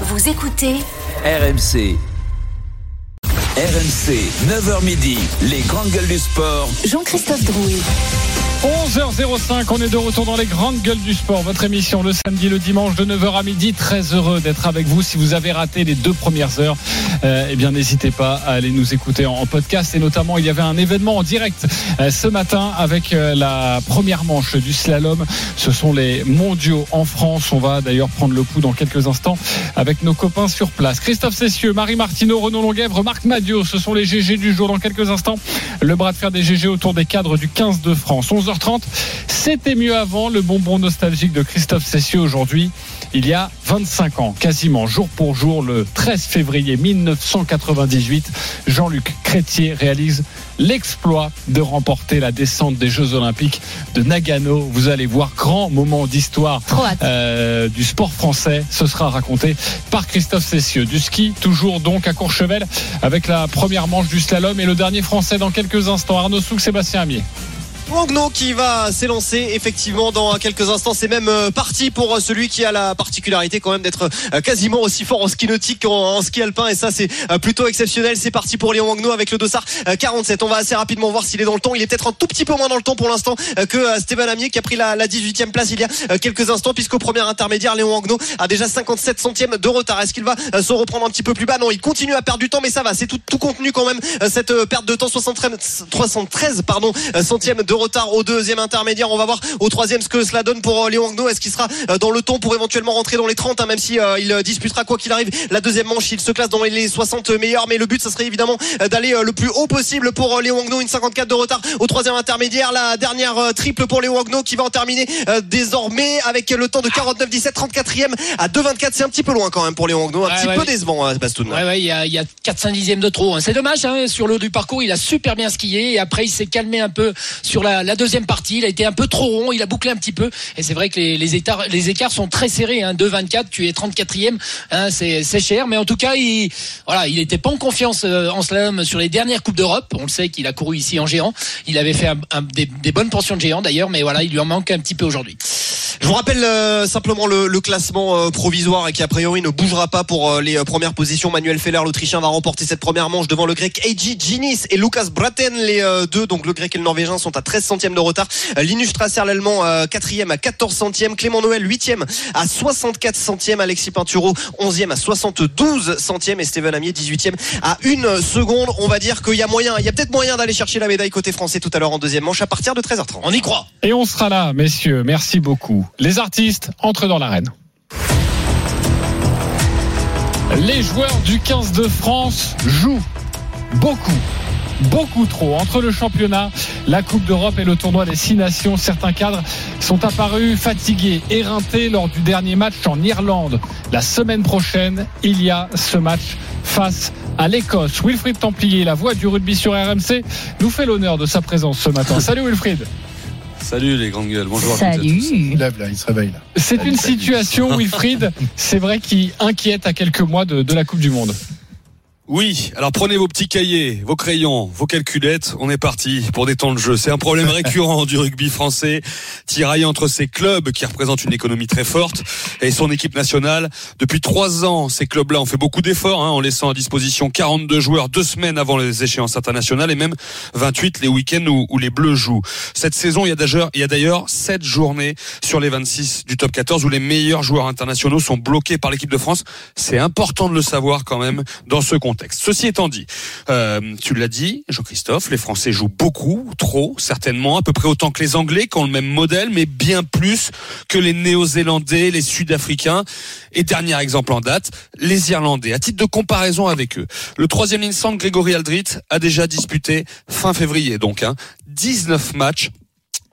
Vous écoutez RMC. RMC, 9h midi, les grandes gueules du sport. Jean-Christophe Drouet. 11h05, on est de retour dans les grandes gueules du sport. Votre émission le samedi, le dimanche de 9h à midi. Très heureux d'être avec vous. Si vous avez raté les deux premières heures, euh, eh bien n'hésitez pas à aller nous écouter en, podcast. Et notamment, il y avait un événement en direct euh, ce matin avec euh, la première manche du slalom. Ce sont les mondiaux en France. On va d'ailleurs prendre le pouls dans quelques instants avec nos copains sur place. Christophe Cessieux, Marie Martineau, Renaud Longuèvre, Marc Madio. Ce sont les GG du jour dans quelques instants. Le bras de fer des GG autour des cadres du 15 de France. 11h30. C'était mieux avant. Le bonbon nostalgique de Christophe Cessieux aujourd'hui. Il y a 25 ans, quasiment jour pour jour, le 13 février 1998, Jean-Luc Crétier réalise l'exploit de remporter la descente des Jeux Olympiques de Nagano. Vous allez voir, grand moment d'histoire euh, du sport français. Ce sera raconté par Christophe Cessieux. Du ski, toujours donc à Courchevel, avec la première manche du slalom et le dernier français dans quelques instants. Arnaud Souk, Sébastien Amier. Wangno qui va s'élancer effectivement dans quelques instants. C'est même euh, parti pour celui qui a la particularité quand même d'être euh, quasiment aussi fort en ski nautique qu'en en ski alpin et ça c'est euh, plutôt exceptionnel. C'est parti pour Léon Wangno avec le dossard euh, 47. On va assez rapidement voir s'il est dans le temps. Il est peut-être un tout petit peu moins dans le temps pour l'instant euh, que euh, Stéphane Amier qui a pris la, la 18e place il y a euh, quelques instants puisqu'au premier intermédiaire Léon Wangno a déjà 57 centièmes de retard. Est-ce qu'il va euh, se reprendre un petit peu plus bas? Non, il continue à perdre du temps mais ça va. C'est tout, contenu quand même euh, cette euh, perte de temps 73, 313 pardon euh, centièmes de retard au deuxième intermédiaire. On va voir au troisième ce que cela donne pour euh, Léon Agno. Est-ce qu'il sera euh, dans le temps pour éventuellement rentrer dans les 30 hein, même si euh, il disputera quoi qu'il arrive la deuxième manche. Il se classe dans les 60 meilleurs mais le but ça serait évidemment d'aller le plus haut possible pour Léon Agno. Une 54 de retard au troisième intermédiaire. La dernière triple pour Léon Agno qui va en terminer euh, désormais avec le temps de 49-17, 34e à 2-24. C'est un petit peu loin quand même pour Léon Agno. Un Ouais, petit ouais. peu décevant, hein, Bastoun. Ouais, ouais, il y a, y a 4-5 dixièmes de trop. hein. C'est dommage, hein, sur le haut du parcours, il a super bien skié et après il s'est calmé un peu sur la, la deuxième partie. Il a été un peu trop rond, il a bouclé un petit peu et c'est vrai que les, écarts, sont très serrés. Hein. 2-24, tu es 34e, hein, c'est cher, mais en tout cas, il voilà, il était pas en confiance euh, en slalom sur les dernières coupes d'Europe. On le sait qu'il a couru ici en géant. Il avait fait des, bonnes portions de géant d'ailleurs, mais voilà, il lui en manque un petit peu aujourd'hui. Je vous rappelle euh, simplement le, classement euh, provisoire et qui a priori ne bougera pas pour les premières positions. Manuel Feller, l'Autrichien, va remporter cette première manche devant le Grec Eiji Ginis et Lucas Braten, les deux, donc le Grec et le Norvégien, sont à 13 centièmes de retard. Linus Strasser, l'Allemand, euh, quatrième à 14 centièmes. Clément Noël, huitième à 64 centièmes. Alexis Pinturo, 11e à 72 centièmes et Steven Amier, 18e à une seconde. On va dire qu'il y a moyen, il y a peut-être moyen d'aller chercher la médaille côté français tout à l'heure en deuxième manche à partir de 13h30. On y croit. Et on sera là, messieurs. Merci beaucoup. Les artistes entrent dans l'arène. Les joueurs du 15 de France jouent beaucoup. Beaucoup trop. Entre le championnat, la Coupe d'Europe et le tournoi des Six Nations, certains cadres sont apparus fatigués, éreintés lors du dernier match en Irlande. La semaine prochaine, il y a ce match face à l'Écosse. Wilfried Templier, la voix du rugby sur RMC, nous fait l'honneur de sa présence ce matin. Salut Wilfried. Salut les grandes gueules, bonjour et à tous. Salut. lève là, il se réveille là. C'est une situation, Wilfried, c'est vrai, qui inquiète à quelques mois de, de la Coupe du Monde. Oui, alors prenez vos petits cahiers, vos crayons, vos calculettes, on est parti pour des temps de jeu. C'est un problème récurrent du rugby français, tiraillé entre ces clubs qui représentent une économie très forte et son équipe nationale. Depuis trois ans, ces clubs-là ont fait beaucoup d'efforts hein, en laissant à disposition 42 joueurs deux semaines avant les échéances internationales et même 28 les week-ends où, où les Bleus jouent. Cette saison, il y a d'ailleurs, il y a d'ailleurs 7 journées sur les 26 du top 14 où les meilleurs joueurs internationaux sont bloqués par l'équipe de France. C'est important de le savoir quand même dans ce contexte. Ceci étant dit, euh, tu l'as dit, Jean-Christophe, les Français jouent beaucoup, trop, certainement, à peu près autant que les Anglais qui ont le même modèle, mais bien plus que les Néo-Zélandais, les Sud-Africains. Et dernier exemple en date, les Irlandais. À titre de comparaison avec eux, le troisième ligne Grégory Aldrit, a déjà disputé fin février, donc, hein, 19 matchs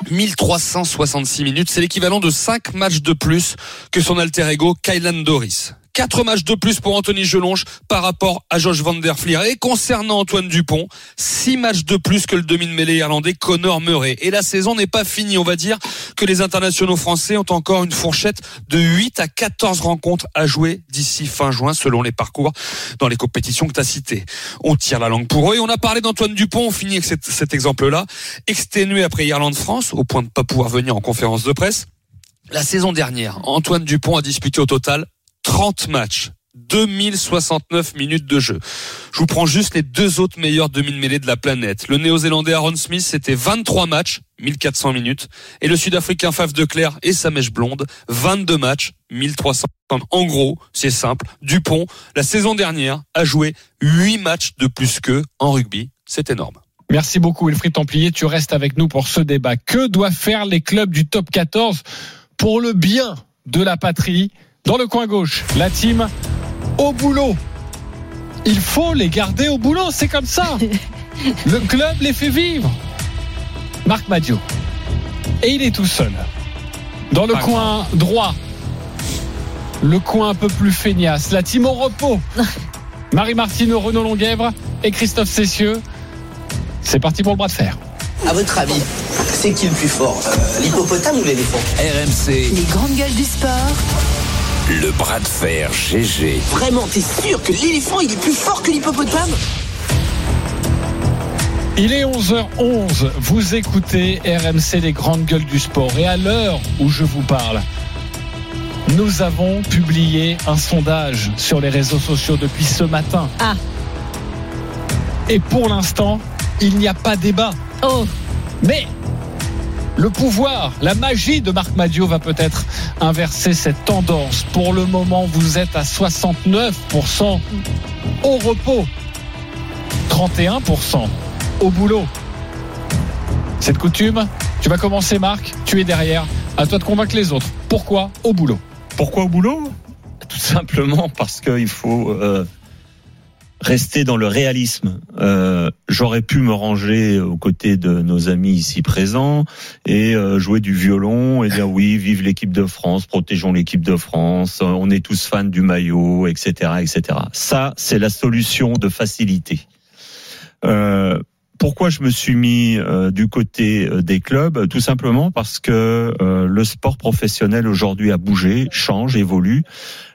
1366 minutes, c'est l'équivalent de 5 matchs de plus que son alter ego Kylan Doris. 4 matchs de plus pour Anthony Gelonge par rapport à Josh Van Der Fleer. Et concernant Antoine Dupont, 6 matchs de plus que le demi-mêlée irlandais Connor Murray. Et la saison n'est pas finie. On va dire que les internationaux français ont encore une fourchette de 8 à 14 rencontres à jouer d'ici fin juin selon les parcours dans les compétitions que tu as citées. On tire la langue pour eux et on a parlé d'Antoine Dupont. On finit avec cet, cet exemple-là. Exténué après Irlande-France au point de ne pas pouvoir venir en conférence de presse. La saison dernière, Antoine Dupont a disputé au total 30 matchs 2069 minutes de jeu. Je vous prends juste les deux autres meilleurs demi-mêlés de la planète. Le néo-zélandais Aaron Smith, c'était 23 matchs, 1400 minutes. Et le sud-africain Faf de Clerc et sa mèche blonde, 22 matchs, 1300. En gros, c'est simple. Dupont, la saison dernière, a joué 8 matchs de plus qu'eux en rugby. C'est énorme. Merci beaucoup, Wilfried Templier. Tu restes avec nous pour ce débat. Que doivent faire les clubs du top 14 pour le bien de la patrie? Dans le coin gauche, la team au boulot. Il faut les garder au boulot, c'est comme ça. Le club les fait vivre. Marc Madio. Et il est tout seul. Dans le Pas coin droit, le coin un peu plus feignasse, la team au repos. Marie Martineau, Renaud Longuèvre et Christophe Cessieux. C'est parti pour le bras de fer. À votre avis, c'est qui le plus fort euh, L'hippopotame ou l'éléphant RMC, Les grandes gueules du sport. Le bras de fer GG. Vraiment, t'es sûr que l'éléphant il est plus fort que l'hippopotame? Il est 11h11, vous écoutez RMC les grandes gueules du sport et à l'heure où je vous parle, nous avons publié un sondage sur les réseaux sociaux depuis ce matin. Ah. Et pour l'instant, il n'y a pas débat. Oh, Mais le pouvoir, la magie de Marc Madio va peut-être inverser cette tendance. Pour le moment, vous êtes à 69% au repos, 31% au boulot. Cette coutume, tu vas commencer Marc, tu es derrière, à toi de convaincre les autres. Pourquoi au boulot? Pourquoi au boulot? Tout simplement parce qu'il faut euh, rester dans le réalisme. Euh, J'aurais pu me ranger aux côtés de nos amis ici présents et euh, jouer du violon et dire oui, vive l'équipe de France, protégeons l'équipe de France, on est tous fans du maillot, etc., etc. Ça, c'est la solution de facilité. Euh, pourquoi je me suis mis euh, du côté euh, des clubs? Tout simplement parce que euh, le sport professionnel aujourd'hui a bougé, change, évolue.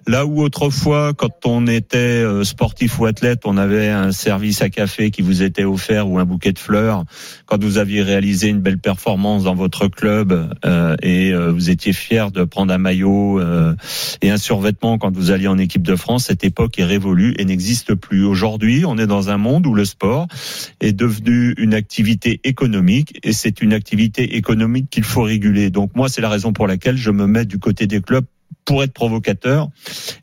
Là où autrefois, quand on était euh, sportif ou athlète, on avait un service à café qui vous était offert ou un bouquet de fleurs, quand vous aviez réalisé une belle performance dans votre club euh, et euh, vous étiez fier de prendre un maillot euh, et un survêtement quand vous alliez en équipe de France, cette époque est révolue et n'existe plus. Aujourd'hui, on est dans un monde où le sport est devenu une activité économique et c'est une activité économique qu'il faut réguler. Donc moi, c'est la raison pour laquelle je me mets du côté des clubs pour être provocateur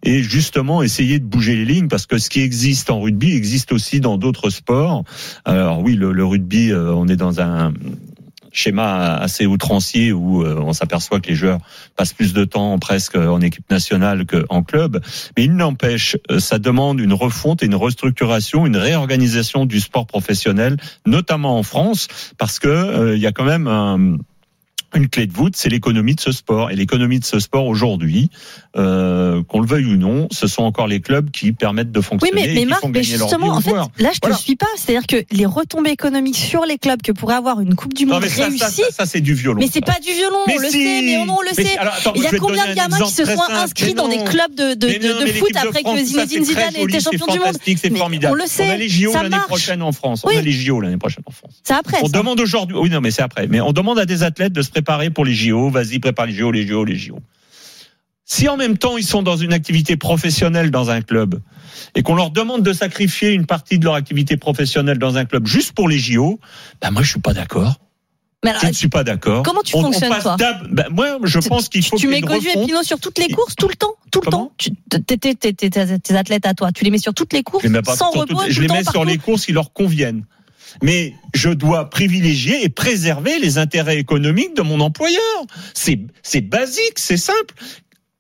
et justement essayer de bouger les lignes parce que ce qui existe en rugby existe aussi dans d'autres sports. Alors oui, le, rugby, euh, on est dans un schéma assez outrancier où euh, on s'aperçoit que les joueurs passent plus de temps presque en équipe nationale qu'en club. Mais il n'empêche, euh, ça demande une refonte et une restructuration, une réorganisation du sport professionnel, notamment en France, parce que euh, il y a quand même un une clé de voûte, c'est l'économie de ce sport. Et l'économie de ce sport aujourd'hui, euh, qu'on le veuille ou non, ce sont encore les clubs qui permettent de oui, fonctionner mais, et mais qui Marc, mais justement, en fait, là, je te Voilà. suis pas. C'est-à-dire que les retombées économiques sur les clubs que pourrait avoir une Coupe du Non, Monde mais réussie, ça, ça, ça, c'est du violon. mais c'est pas du violon, on le si. sait, mais on, on le sait. si, alors, attends, Il y a combien de gamins qui se sont inscrits dans des clubs de, foot après France, que Zinedine Zidane très ait été joli, champion du monde C'est formidable. on le sait, a les JO ça l'année marche. prochaine en France. Oui. On a les JO l'année prochaine en France. C'est après. On demande aujourd'hui, oui, non, mais c'est après. Mais on demande à des athlètes de se préparer pour les JO. Vas-y, prépare les JO, les JO, les JO. Si en même temps ils sont dans une activité professionnelle dans un club et qu'on leur demande de sacrifier une partie de leur activité professionnelle dans un club juste pour les JO, ben moi je suis pas d'accord. Mais alors, Je ne suis pas d'accord. Comment tu On- on fonctionnes, passe toi ben, Moi, je tu- pense qu'il faut tu mets Godu et. Pinot sur toutes les courses, tout le temps, tout le Comment temps. Tu- tes- tes- tes- tes- tes athlètes à toi, tu les mets sur toutes les courses, les sans repos, toutes- tout je le les mets sur les courses qui leur conviennent. Mais je dois privilégier et préserver les intérêts économiques de mon employeur. C'est basique, c'est simple.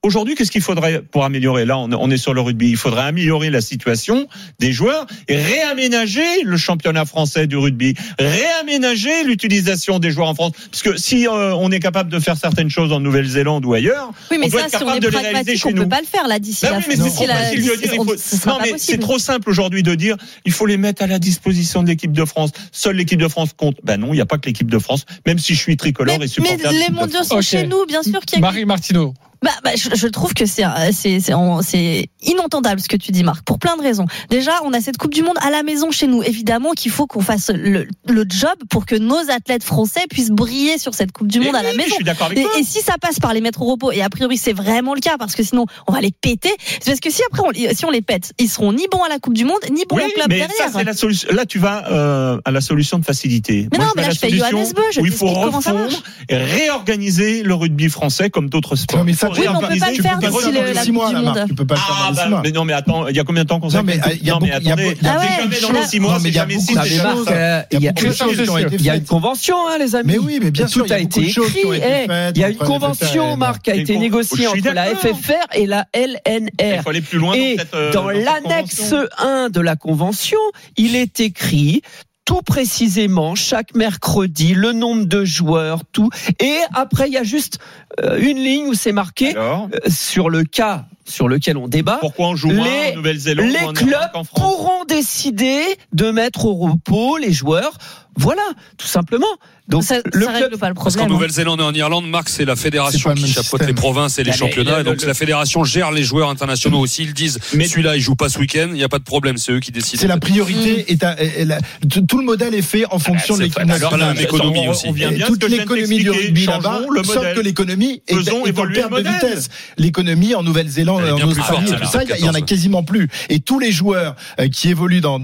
Aujourd'hui, qu'est-ce qu'il faudrait pour améliorer? Là, on on est sur le rugby. Il faudrait améliorer la situation des joueurs et réaménager le championnat français du rugby, réaménager l'utilisation des joueurs en France. Parce que si euh, on est capable de faire certaines choses en Nouvelle-Zélande ou ailleurs, Oui, mais on doit ça, être si on capable est de les réaliser chez on nous. peut pas le faire là d'ici la oui, mais fin. c'est trop on- simple aujourd'hui de dire il faut les mettre à la disposition de l'équipe de France. Seule l'équipe de France compte. Ben non, il n'y a pas que l'équipe de France. Même si je suis tricolore Mais, et supporter mais les mondiaux sont chez nous, bien sûr qu'il y a Marie Martineau, Bah, bah, je, je trouve que c'est euh, c'est c'est en- c'est inentendable ce que tu dis Marc pour plein de raisons. Déjà, on a cette Coupe du monde à la maison chez nous. Évidemment qu'il faut qu'on fasse le, le job pour que nos athlètes français puissent briller sur cette Coupe du Et monde à oui, la Je maison. suis d'accord avec Et, toi. et si ça passe par les mettre au repos, et a priori c'est vraiment le cas, parce que sinon on va les péter, c'est parce que si après on, si on les pète, ils seront ni bons à la Coupe du Monde, ni bons Oui, au club mais derrière. ça c'est la solution. Là, tu vas euh, à la solution de facilité. Mais non, je mais là, la je fais solution Johannes Beu, je où il faut refondre et réorganiser le rugby français comme d'autres sports. Non, mais Il ça, tu Oui, mais on peut pas le faire d'ici le- la mois, Monde. Tu peux pas le faire Ah dans les bah, six mois. mais non mais attends, il y a combien de temps qu'on mais, s'appelle euh, il y a Non mais beaucoup- il y a attendez, beaucoup- il y a Ah ouais, jamais dans les six mois, Non, mais c'est il y a jamais beaucoup six, de c'est choses. jamais choses. ça. Euh, Il y a il beaucoup de choses qui ont été il y a une convention, hein, les amis. Mais oui, mais bien sûr, tout il y a été Eh, Il y a une convention. Marc, qui a été négociée entre la d'accord. FFR et la Il LNR. faut aller plus loin Et dans cette, euh, dans l'annexe convention. 1 de la convention, il est écrit tout précisément chaque mercredi le nombre de joueurs, tout. Et après, il y a juste euh, une ligne où c'est marqué Alors, euh, sur le cas sur lequel on débat. pourquoi on joue moins Les- en Nouvelle-Zélande ou Les en clubs France? pourront décider de mettre au repos les joueurs. Voilà, tout simplement. Donc ça, le ça club règle pas le Parce problème. qu'en hein. Nouvelle-Zélande et en Irlande, Marc, c'est la fédération qui chapeaute système. les provinces et les Ah, championnats. et donc le- la fédération gère les joueurs internationaux aussi. Ils disent, Mais- celui-là, il joue pas ce week-end, il n'y a pas de problème, c'est eux qui décident. C'est la priorité. Et et la- tout le modèle est fait en fonction de c'est l'équipe pas- alors, nationale. la même économie on- aussi. On vient Et bien toute l'économie du rugby là-bas, le sauf que l'économie est, en perte de vitesse. L'économie en Nouvelle-Zélande, Elle est en Australie, et tout ça, il y en a 14. quasiment plus. Et tous les joueurs euh, qui évoluent en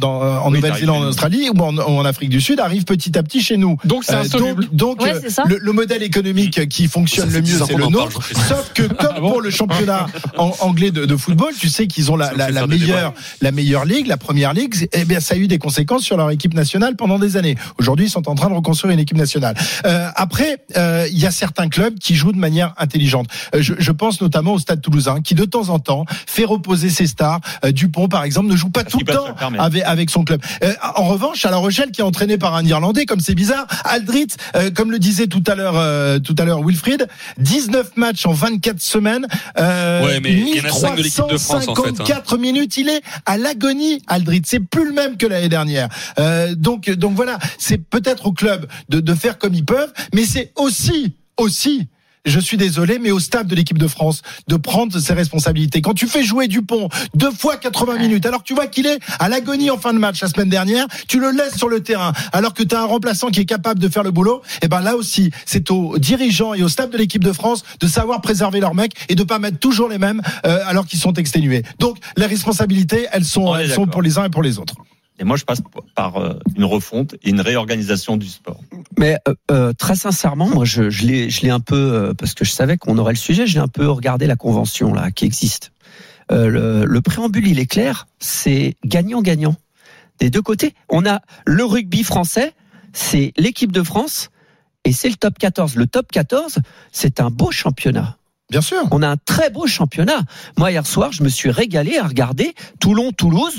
Nouvelle-Zélande, en. Australie ou en Afrique du Sud arrivent petit à petit chez nous. Donc c'est Euh, insoluble. donc, donc Ouais, c'est ça. le, le modèle économique qui fonctionne le mieux, 10 ans c'est le nôtre. Sauf que comme Ah bon pour le championnat en- anglais de, de football, tu sais qu'ils ont la, meilleure, la meilleure ligue, la première ligue. Eh bien, ça a eu des conséquences sur leur équipe nationale pendant des années. Aujourd'hui, ils sont en train de reconstruire une équipe nationale. Euh, après, euh, il y a certains clubs qui jouent de manière intelligente. Euh, je, je pense notamment au Stade Toulousain, qui de temps en temps fait reposer ses stars. Euh, Dupont, par exemple, ne joue pas Parce tout le temps avec, avec son club. Euh, en revanche, à La Rochelle, qui est entraîné par un Irlandais, comme c'est bizarre, Aldrit, euh, comme le disait tout à l'heure, euh, tout à l'heure Wilfried, 19 matchs en 24 semaines, euh, Ouais, mais il y en a cinq de l'équipe de France, en fait, hein. 1354 minutes, il est à l'agonie, Aldrit. C'est plus le même que l'année dernière. Euh, donc, donc voilà, c'est peut-être au club de, de faire comme ils peuvent, mais c'est aussi, aussi. Je suis désolé, mais au stade de l'équipe de France, de prendre ses responsabilités. Quand tu fais jouer Dupont deux fois 80 minutes, alors que tu vois qu'il est à l'agonie en fin de match la semaine dernière, tu le laisses sur le terrain, alors que tu as un remplaçant qui est capable de faire le boulot, et ben là aussi, c'est aux dirigeants et au staff de l'équipe de France de savoir préserver leurs mecs et de pas mettre toujours les mêmes euh, alors qu'ils sont exténués. Donc les responsabilités, elles sont, elles sont pour les uns et pour les autres. Et moi, je passe par euh, une refonte et une réorganisation du sport. Mais euh, euh, très sincèrement, moi, je, je l'ai, je l'ai un peu euh, parce que je savais qu'on aurait le sujet. J'ai un peu regardé la convention là qui existe. Euh, le, le préambule, il est clair. C'est gagnant-gagnant des deux côtés. On a le rugby français, c'est l'équipe de France et c'est le top 14. Le top 14, c'est un beau championnat. Bien sûr. On a un très beau championnat. Moi, hier soir, je me suis régalé à regarder Toulon-Toulouse.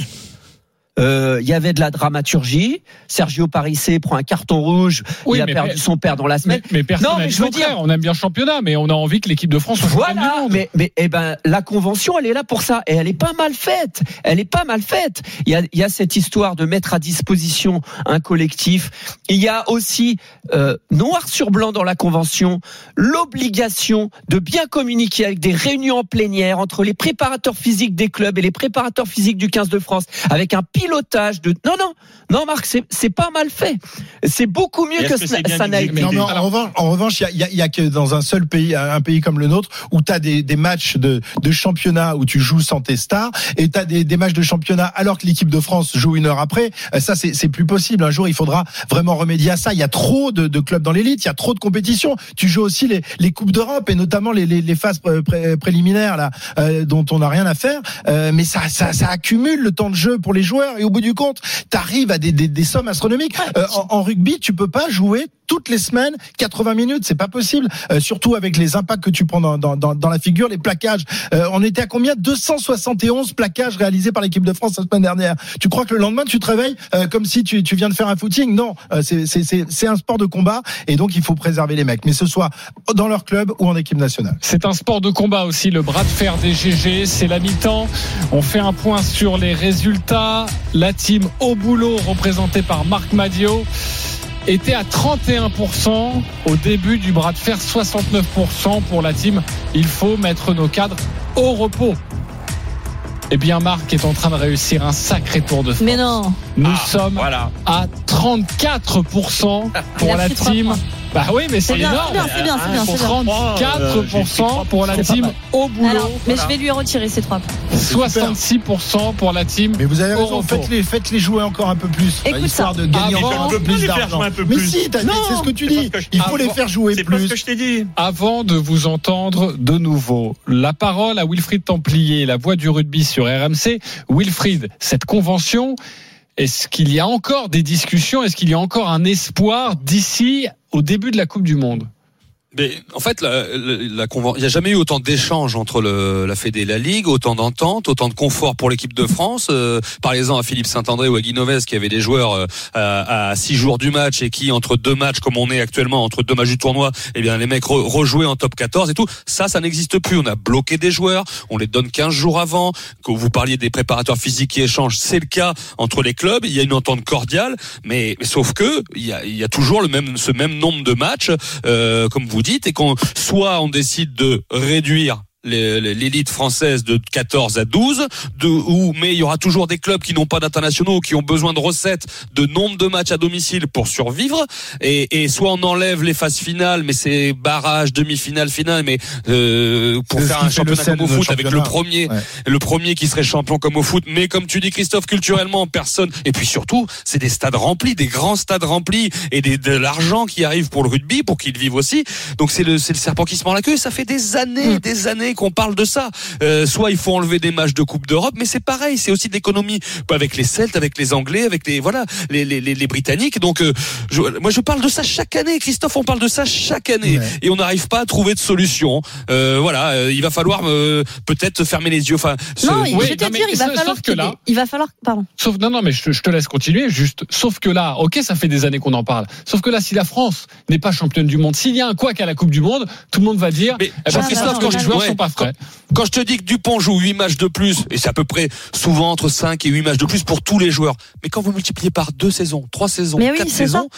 Euh, Il y avait de la dramaturgie. Sergio Parissé prend un carton rouge. Oui, il a perdu son père dans la semaine. mais personne Non, mais je veux dire- on aime bien le championnat, mais on a envie que l'équipe de France soit du Voilà, monde. mais, mais eh ben, la convention, elle est là pour ça. Et elle est pas mal faite. Elle est pas mal faite. Il y a, il y a cette histoire de mettre à disposition un collectif. Il y a aussi, euh, noir sur blanc dans la convention, l'obligation de bien communiquer avec des réunions en plénière entre les préparateurs physiques des clubs et les préparateurs physiques du 15 de France, avec un pilotage de... Non, non, non, Marc, c'est c'est pas mal fait. C'est beaucoup mieux que, que ça n'a été. Non, mais en, revanche, en revanche, il y a, il y a- il y a que dans un seul pays, un pays comme le nôtre, où tu as des, des matchs de, de championnat où tu joues sans tes stars, et tu as des, des matchs de championnat alors que l'équipe de France joue une heure après. Euh, Ça, c'est c'est plus possible. Un jour, il faudra vraiment remédier à ça. Il y a trop de, de clubs dans l'élite, il y a trop de compétitions. Tu joues aussi les, les coupes d'Europe et notamment les, les, les phases pré- pré- préliminaires là, euh, dont on n'a rien à faire. Euh, mais ça, ça, ça accumule le temps de jeu pour les joueurs et au bout du compte, tu arrives à des, des, des sommes astronomiques. Euh, en, en rugby, tu peux pas jouer toutes les semaines 80 minutes, c'est pas possible. Euh, surtout avec les impacts que tu prends dans, dans, dans, dans la figure, les plaquages. Euh, on était à combien? 271 plaquages réalisés par l'équipe de France la semaine dernière. Tu crois que le lendemain tu te réveilles euh, comme si tu, tu viens de faire un footing? Non, euh, c'est- c'est c'est- c'est un sport de combat et donc il faut préserver les mecs, mais ce soit dans leur club ou en équipe nationale. C'est un sport de combat aussi, le bras de fer des GG. C'est la mi-temps. On fait un point sur les résultats. La team au boulot, représentée par Marc Madio. était à 31% au début du bras de fer, 69% pour la team. Il faut mettre nos cadres au repos. Eh bien, Marc est en train de réussir un sacré tour de force. Mais non. Nous Ah, sommes Voilà. à 34% Il pour la team. Bah oui, mais c'est énorme. c'est bien, c'est bien, c'est bien, c'est bien. 34% pour la team au boulot. Alors, mais je vais lui retirer ces trois points. 66% pour la team. Mais vous avez raison, faites-les, faites-les jouer encore un peu plus, Écoute histoire ça. de gagner Avant- encore plus les faire d'argent. jouer un peu Mais si, c'est ce que tu dis. Il faut les faire jouer C'est pas ce plus. que je t'ai dit. Avant de vous entendre de nouveau, la parole à Wilfried Templier, la voix du rugby sur RMC. Wilfried, cette convention, est-ce qu'il y a encore des discussions? Est-ce qu'il y a encore un espoir d'ici au début de la Coupe du Monde Mais en fait, la, la, la il n'y a jamais eu autant d'échanges entre le, la Fédé et la Ligue, autant d'entente, autant de confort pour l'équipe de France. Euh, Parlez-en à Philippe Saint-André ou à Guy Novès qui avaient des joueurs euh, à, six jours du match et qui, entre deux matchs, comme on est actuellement, entre deux matchs du tournoi, eh bien les mecs re- rejouaient en top 14 et tout. Ça, ça n'existe plus. On a bloqué des joueurs, on les donne 15 jours avant. Que vous parliez des préparateurs physiques qui échangent, c'est le cas entre les clubs. Il y a une entente cordiale, mais, mais sauf que il y a, y a toujours le même, ce même nombre de matchs, euh, comme vous dites, et qu'on soit on décide de réduire l'élite française de 14 à 12 de, ou mais il y aura toujours des clubs qui n'ont pas d'internationaux qui ont besoin de recettes de nombre de matchs à domicile pour survivre. Et, et soit on enlève les phases finales mais c'est barrage demi-finale finale mais euh, pour faire un championnat comme au foot avec le premier Ouais. le premier qui serait champion comme au foot. Mais comme tu dis Christophe culturellement personne et puis surtout c'est des stades remplis des grands stades remplis et des, de l'argent qui arrive pour le rugby pour qu'ils vivent aussi. Donc c'est le c'est le serpent qui se mord la queue ça fait des années des années qu'on parle de ça. Euh, soit il faut enlever des matchs de Coupe d'Europe mais c'est pareil c'est aussi d'économie avec les Celtes avec les Anglais avec les voilà les les, les, les Britanniques. Donc euh, je, moi je parle de ça chaque année Christophe on parle de ça chaque année. Ouais. et on n'arrive pas à trouver de solution. Euh, voilà euh, il va falloir euh, peut-être fermer les yeux. Enfin ce- Non, oui, je vais te non, mais dire, il va sauf falloir que là- il va falloir, pardon. Sauf non non mais je, te- je te laisse continuer juste. Sauf que là OK ça fait des années qu'on en parle. Sauf que là si la France n'est pas championne du monde s'il y a un couac à la Coupe du monde tout le monde va dire Mais eh ben, que quand pas frais. Quand je te dis que Dupont joue 8 matchs de plus, et c'est à peu près souvent entre 5 et 8 matchs de plus pour tous les joueurs, mais quand vous multipliez par 2 saisons, 3 saisons, Mais oui, 4 c'est saisons,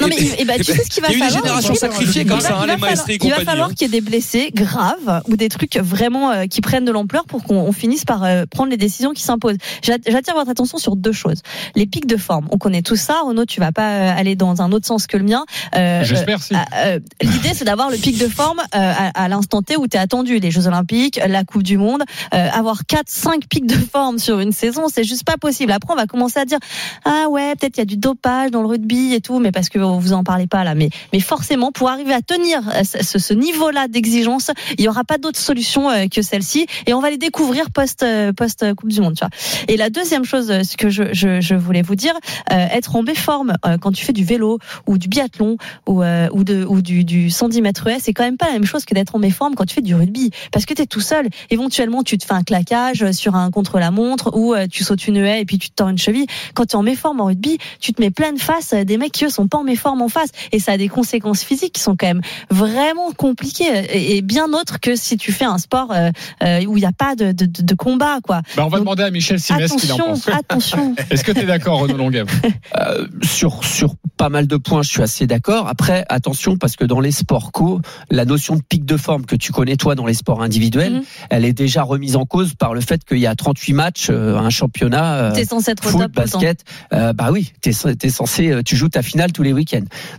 Non, mais il- eh ben, et tu sais ce qu'il va il y a eu des falloir générations il va- sacrifiées il comme va- ça, hein, les et falloir- Il va falloir hein. qu'il y ait des blessés graves ou des trucs vraiment euh, qui prennent de l'ampleur pour qu'on on finisse par euh, prendre les décisions qui s'imposent. J'a- J'attire votre attention sur deux choses. Les pics de forme. On connaît tout ça. Renaud, tu vas pas euh, aller dans un autre sens que le mien. Euh, j'espère si euh, euh, L'idée, c'est d'avoir le pic de forme euh, à, à l'instant T où tu es attendu. Les Jeux Olympiques, la Coupe du Monde. Euh, avoir 4, 5 pics de forme sur une saison, c'est juste pas possible. Après, on va commencer à dire Ah ouais, peut-être il y a du dopage dans le rugby et tout, mais parce que vous en parlez pas là. Mais, mais forcément, pour arriver à tenir euh, ce, niveau-là d'exigence, il y aura pas d'autre solution euh, que celle-ci. Et on va les découvrir post, euh, post Coupe du Monde. Tu vois. Et la deuxième chose, que je, voulais vous dire, être en méforme euh, quand tu fais du vélo ou du biathlon ou, ou, de, ou du, du 110 mètres c'est quand même pas la même chose que d'être en méforme quand tu fais du rugby. Parce que tu es tout seul. Éventuellement, tu te fais un claquage sur un contre-la-montre ou tu sautes une haie et puis tu te tords une cheville. Quand tu es en méforme en rugby, tu te mets pleine face des mecs qui eux sont pas en méforme en face. Et ça a des conséquences physiques qui sont quand même vraiment compliquées et, bien autres que si tu fais un sport euh, euh, où il n'y a pas de, de, de- de combat. quoi. Bah, on va Donc, demander à Michel Simès qu'il en Attention, pense attention. est-ce que tu es d'accord Renaud Longuet Euh, sur sur pas mal de points, je suis assez d'accord. Après, attention parce que dans les sports co, la notion de pic de forme que tu connais toi dans les sports individuels, Mhm. elle est déjà remise en cause par le fait qu'il y a 38 matchs, euh, un championnat. euh, T'es censé être au foot, top le temps. basket, euh, bah oui, t'es es censé, tu joues ta finale tous les week-ends.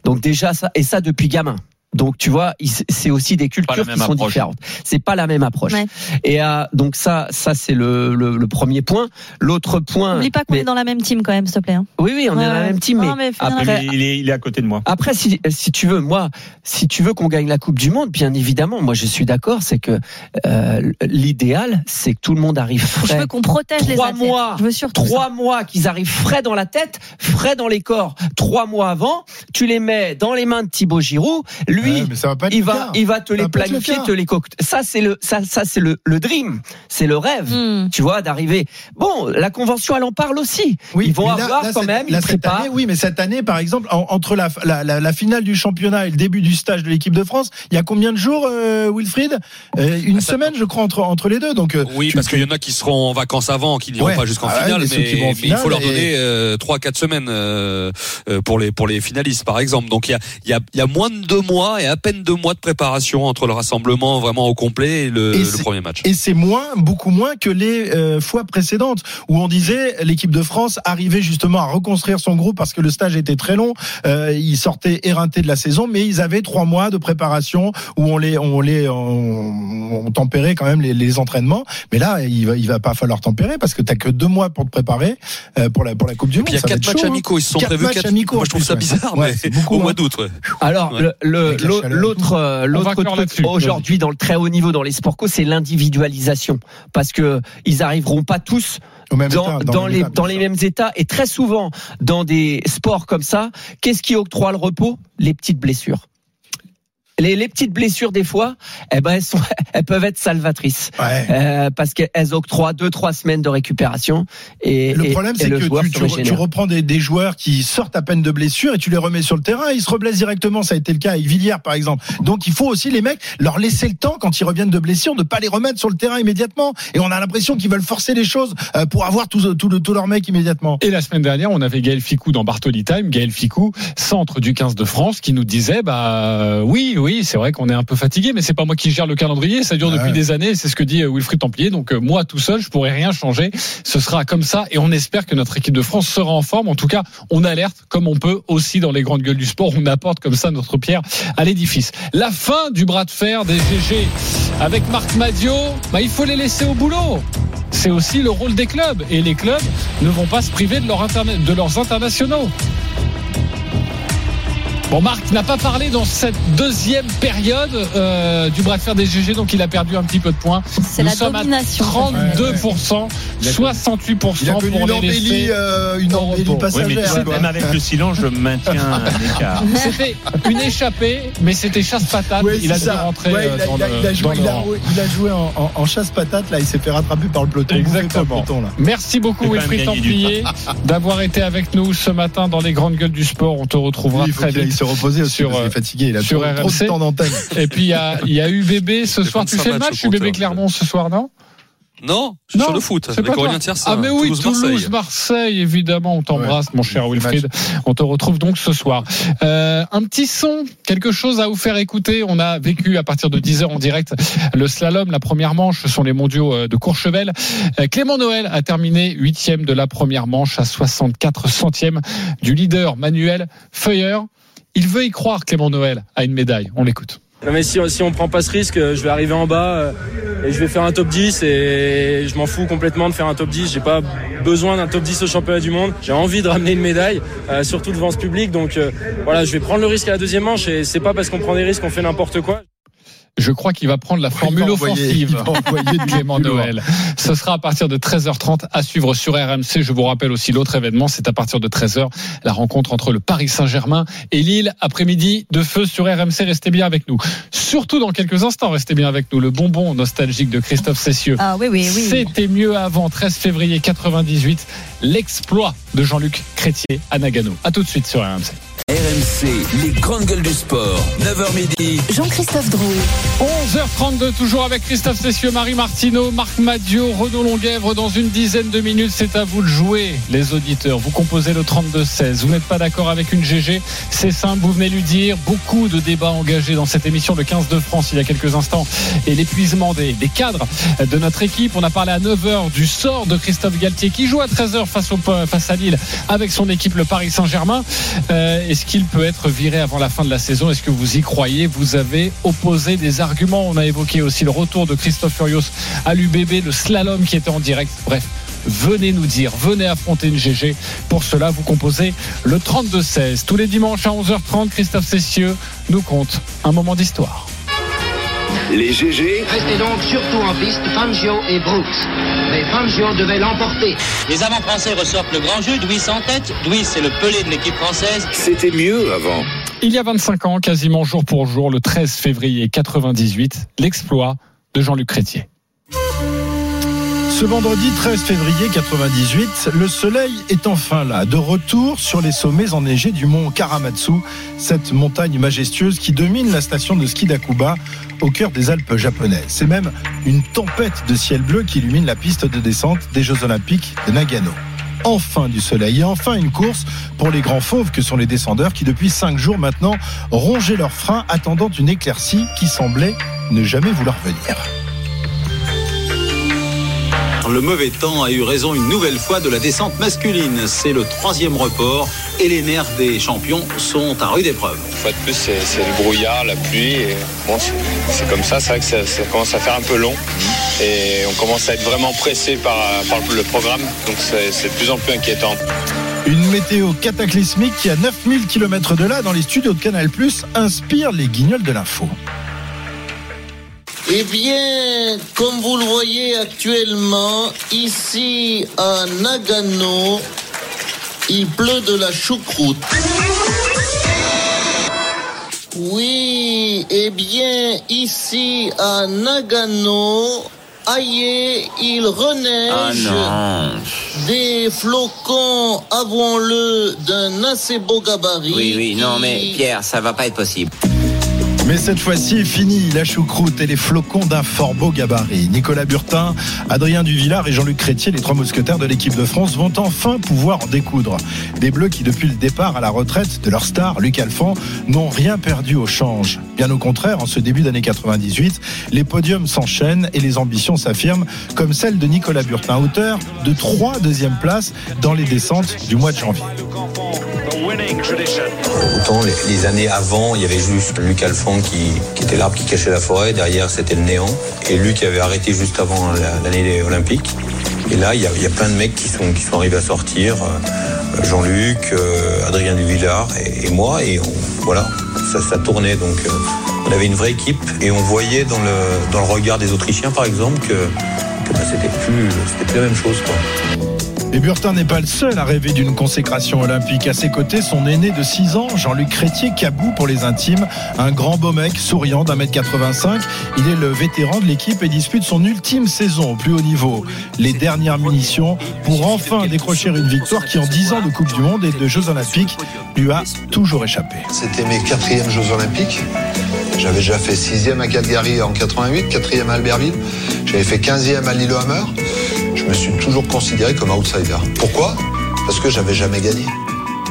Donc déjà ça, et ça depuis gamin. Donc tu vois, c'est aussi des cultures qui sont approche. différentes. C'est pas la même approche. Ouais. Et euh, donc ça, ça c'est le, le, le premier point. L'autre point. N'oublie pas qu'on mais- est dans la même team quand même, s'il te plaît. hein. Oui, oui, on est dans la même team. Non, mais bien après, Mais il, est, il est à côté de moi. après, si, si tu veux, moi, si tu veux qu'on gagne la Coupe du Monde, bien évidemment, moi je suis d'accord, c'est que euh, l'idéal, c'est que tout le monde arrive Je frais. veux qu'on protège les Trois athlètes. mois, Je veux surtout ça. Trois mois qu'ils arrivent frais dans la tête, frais dans les corps. Trois mois avant, tu les mets dans les mains de Thibaut Giroud. Lui, lui, Ouais, mais ça va pas être il va, cas. il va te Ça les va le planifier, te les coque. Ça, c'est le, ça, ça, c'est le, le dream. C'est le rêve. Hmm. Tu vois, d'arriver. Bon, la convention, elle en parle aussi. Oui, ils vont là- avoir là, quand cette- même, là, ils cette préparent. année, oui, mais cette année, par exemple, en- entre la, la, la, la finale du championnat et le début du stage de l'équipe de France, il y a combien de jours, euh, Wilfried? Euh, Une Ah, semaine, je crois, entre, entre les deux. Donc, euh, Oui, tu- parce qu'il y en a qui seront en vacances avant, qui n'iront Ouais. pas jusqu'en Ah finale, mais il faut leur donner euh, trois, quatre semaines pour les pour les finalistes, par exemple. Donc il y a il y a, il y a moins de deux mois et à peine deux mois de préparation entre le rassemblement vraiment au complet et le, Et le c'est- premier match. Et c'est moins, beaucoup moins que les euh, fois précédentes où on disait l'équipe de France arrivait justement à reconstruire son groupe parce que le stage était très long. Euh, ils sortaient éreintés de la saison, mais ils avaient trois mois de préparation où on les, on les, on, on tempérait quand même les, les entraînements. Mais là, il va, il va pas falloir tempérer parce que t'as que deux mois pour te préparer euh, pour la pour la Coupe du Et Monde. il y a Ça quatre matchs chaud, hein. amicaux, ils se sont Quatre prévus matchs quatre. amicaux, Moi je trouve ça bizarre, Ouais, mais c'est beaucoup, au mois hein. d'août. Ouais. Alors, Ouais. le, le- L'autre, euh, l'autre truc aujourd'hui dans le très haut niveau dans les sports co, c'est l'individualisation, parce que ils arriveront pas tous Au même dans, état, dans le même les, état, dans les mêmes états et très souvent dans des sports comme ça, qu'est-ce qui octroie le repos? Les petites blessures. Les, les petites blessures des fois, eh ben elles, sont, elles peuvent être salvatrices Ouais. euh, parce qu'elles octroient deux trois semaines de récupération et Le et- problème, et c'est que tu, tu, reprends des, des joueurs qui sortent à peine de blessure et tu les remets sur le terrain. Ils se reblessent directement. Ça a été le cas avec Villiers, par exemple. Donc, il faut aussi les mecs leur laisser le temps quand ils reviennent de blessure de pas les remettre sur le terrain immédiatement. Et on a l'impression qu'ils veulent forcer les choses euh, pour avoir tous tout, le- tous leurs mecs immédiatement. Et la semaine dernière, on avait Gaël Ficou dans Bartoli Time, Gaël Ficou, centre du 15 de France, qui nous disait, bah euh, oui, oui, c'est vrai qu'on est un peu fatigué, mais c'est pas moi qui gère le calendrier, ça dure Ouais. depuis des années, c'est ce que dit euh, Wilfried Templier. Donc euh, moi tout seul, je pourrais rien changer. Ce sera comme ça, et on espère que notre équipe de France sera en forme. En tout cas, on alerte comme on peut aussi dans les grandes gueules du sport. On apporte comme ça notre pierre à l'édifice. La fin du bras de fer des GG avec Marc Madio, bah, il faut les laisser au boulot. C'est aussi le rôle des clubs. Et les clubs ne vont pas se priver de, leur interna- de leurs internationaux. Bon, Marc n'a pas parlé dans cette deuxième période euh, du bras de fer des GG, donc il a perdu un petit peu de points. C'est Nous la sommes domination. à 32%, Il a- 68% Il a connu pour une les embellie, laisser. euh, une embellie. Oui, mais tu passagère. sais, quoi. même avec le silence, je maintiens un écart. C'était une échappée, mais c'était chasse-patate. Ouais, il a dû ça. rentrer Ouais, il, a, dans il a- le- il a joué, en, en- en chasse-patate, là, il s'est fait rattraper par le peloton. le Exactement. peloton, là. Merci beaucoup Wilfried Templier d'avoir été avec nous ce matin dans les grandes gueules du sport. On te retrouvera très vite. Se reposer aussi, sur, parce qu'il est fatigué. Il a sur trop, de temps d'antenne. Et puis il y a, y a UBB ce soir. Tu 25 fais le match UBB compteur. Clermont ce soir, non? Non, je suis Non, sur le foot. C'est toi. Aurélien Tiersin. Ah mais oui, Toulouse, Marseille. Marseille, évidemment, on t'embrasse, mon cher Wilfried. On te retrouve donc ce soir. Euh, un petit son, quelque chose à vous faire écouter. On a vécu à partir de 10h en direct le slalom, la première manche, ce sont les mondiaux euh, de Courchevel. Euh, Clément Noël a terminé huitième de la première manche à 64 centièmes du leader Manuel Feuer. Il veut y croire, Clément Noël, à une médaille. On l'écoute. Non mais si, si on prend pas ce risque, je vais arriver en bas euh, et je vais faire un top 10 et je m'en fous complètement de faire un top 10. J'ai pas besoin d'un top 10 au championnat du monde. J'ai envie de ramener une médaille, euh, surtout devant ce public. Donc euh, voilà, je vais prendre le risque à la deuxième manche et c'est pas parce qu'on prend des risques qu'on fait n'importe quoi. Je crois qu'il va prendre la formule va envoyer- offensive. il va envoyer du Clément. Noël. Ce sera à partir de 13h30 à suivre sur RMC. Je vous rappelle aussi l'autre événement, c'est à partir de 13h, la rencontre entre le Paris Saint-Germain et Lille. Après-midi de feu sur RMC. Restez bien avec nous. Surtout dans quelques instants, restez bien avec nous. Le bonbon nostalgique de Christophe Cessieux. Ah oui, oui, oui. C'était mieux avant, 13 février 98, l'exploit de Jean-Luc Crétier à Nagano. À tout de suite sur RMC. RMC, les grandes gueules du sport. 9h midi. Jean-Christophe Drouet. 11h32, toujours avec Christophe Cessieux, Marie Martineau, Marc Madio, Renaud Longuèvre. Dans une dizaine de minutes, c'est à vous de jouer, les auditeurs. Vous composez le 32-16. Vous n'êtes pas d'accord avec une GG C'est simple, vous venez lui dire. Beaucoup de débats engagés dans cette émission, le 15 de France, il y a quelques instants. Et l'épuisement des, des cadres de notre équipe. On a parlé à 9h du sort de Christophe Galtier, qui joue à 13h face, au, face à Lille avec son équipe, le Paris Saint-Germain. Euh, Est-ce qu'il peut être viré avant la fin de la saison Est-ce que vous y croyez? Vous avez opposé des arguments. On a évoqué aussi le retour de Christophe Furios à l'UBB, le slalom qui était en direct. Bref. Venez nous dire, venez affronter une GG. Pour cela, vous composez le 32-16. Tous les dimanches à 11h30, Christophe Cessieux nous compte un moment d'histoire. Les GG, Restez donc surtout en piste Fangio et Brooks. Mais Fangio devait l'emporter. Les avant-français ressortent le grand jeu, Douis en tête. Douis, c'est le pelé de l'équipe française. c'était mieux avant. Il y a 25 ans, quasiment jour pour jour, le 13 février 98, l'exploit de Jean-Luc Crétier. Ce vendredi 13 février 98, le soleil est enfin là, de retour sur les sommets enneigés du mont Karamatsu, cette montagne majestueuse qui domine la station de ski d'Akuba au cœur des Alpes japonaises. C'est même une tempête de ciel bleu qui illumine la piste de descente des Jeux Olympiques de Nagano. Enfin du soleil et enfin une course pour les grands fauves que sont les descendeurs qui depuis cinq jours maintenant rongeaient leurs freins attendant une éclaircie qui semblait ne jamais vouloir venir. Le mauvais temps a eu raison une nouvelle fois de la descente masculine. C'est le troisième report et les nerfs des champions sont à rude épreuve. Une fois de plus, c'est c'est le brouillard, la pluie. Et bon, c'est- c'est comme ça, c'est vrai que ça, ça commence à faire un peu long. Et on commence à être vraiment pressé par, par le programme. Donc c'est c'est de plus en plus inquiétant. Une météo cataclysmique qui, à 9000 km de là, dans les studios de Canal+, inspire les guignols de l'info. Eh bien, comme vous le voyez actuellement, ici à Nagano, il pleut de la choucroute. Oui, eh bien, ici à Nagano, aïe, il reneige. Ah Des flocons, avouons-le, d'un assez beau gabarit. Oui, oui, non, mais Pierre, ça va pas être possible. Mais cette fois-ci, fini la choucroute et les flocons d'un fort beau gabarit. Nicolas Burtin, Adrien Duvillard et Jean-Luc Crétier, les trois mousquetaires de l'équipe de France, vont enfin pouvoir en découdre. Des Bleus qui, depuis le départ à la retraite de leur star, Luc Alphand, n'ont rien perdu au change. Bien au contraire, en ce début d'année 98, les podiums s'enchaînent et les ambitions s'affirment, comme celle de Nicolas Burtin, auteur de trois deuxièmes places dans les descentes du mois de janvier. Autant les, les années avant, il y avait juste Luc Alphand qui, était l'arbre qui cachait la forêt. Derrière, c'était le néant. Et Luc avait arrêté juste avant la- l'année olympique. Et là, il y, a, plein de mecs qui sont, arrivés à sortir. Euh, Jean-Luc, euh, Adrien Duvillard et, et moi. Et voilà, ça, tournait. Donc, euh, on avait une vraie équipe. Et on voyait dans le, regard des Autrichiens, par exemple, que, que bah, c'était plus, plus la même chose. Quoi. Et Burtin n'est pas le seul à rêver d'une consécration olympique. À ses côtés, son aîné de 6 ans, Jean-Luc Crétier, Cabou pour les intimes, un grand beau mec, souriant d'un mètre 85. Il est le vétéran de l'équipe et dispute son ultime saison au plus haut niveau. Les dernières munitions pour enfin décrocher une victoire qui, en 10 ans de Coupe du Monde et de Jeux Olympiques, lui a toujours échappé. C'était mes quatrièmes Jeux Olympiques. J'avais déjà fait sixième à Calgary en 88, quatrième à Albertville. J'avais fait 15e à Lillehammer. Je me suis toujours considéré comme outsider. Pourquoi? Parce que j'avais jamais gagné.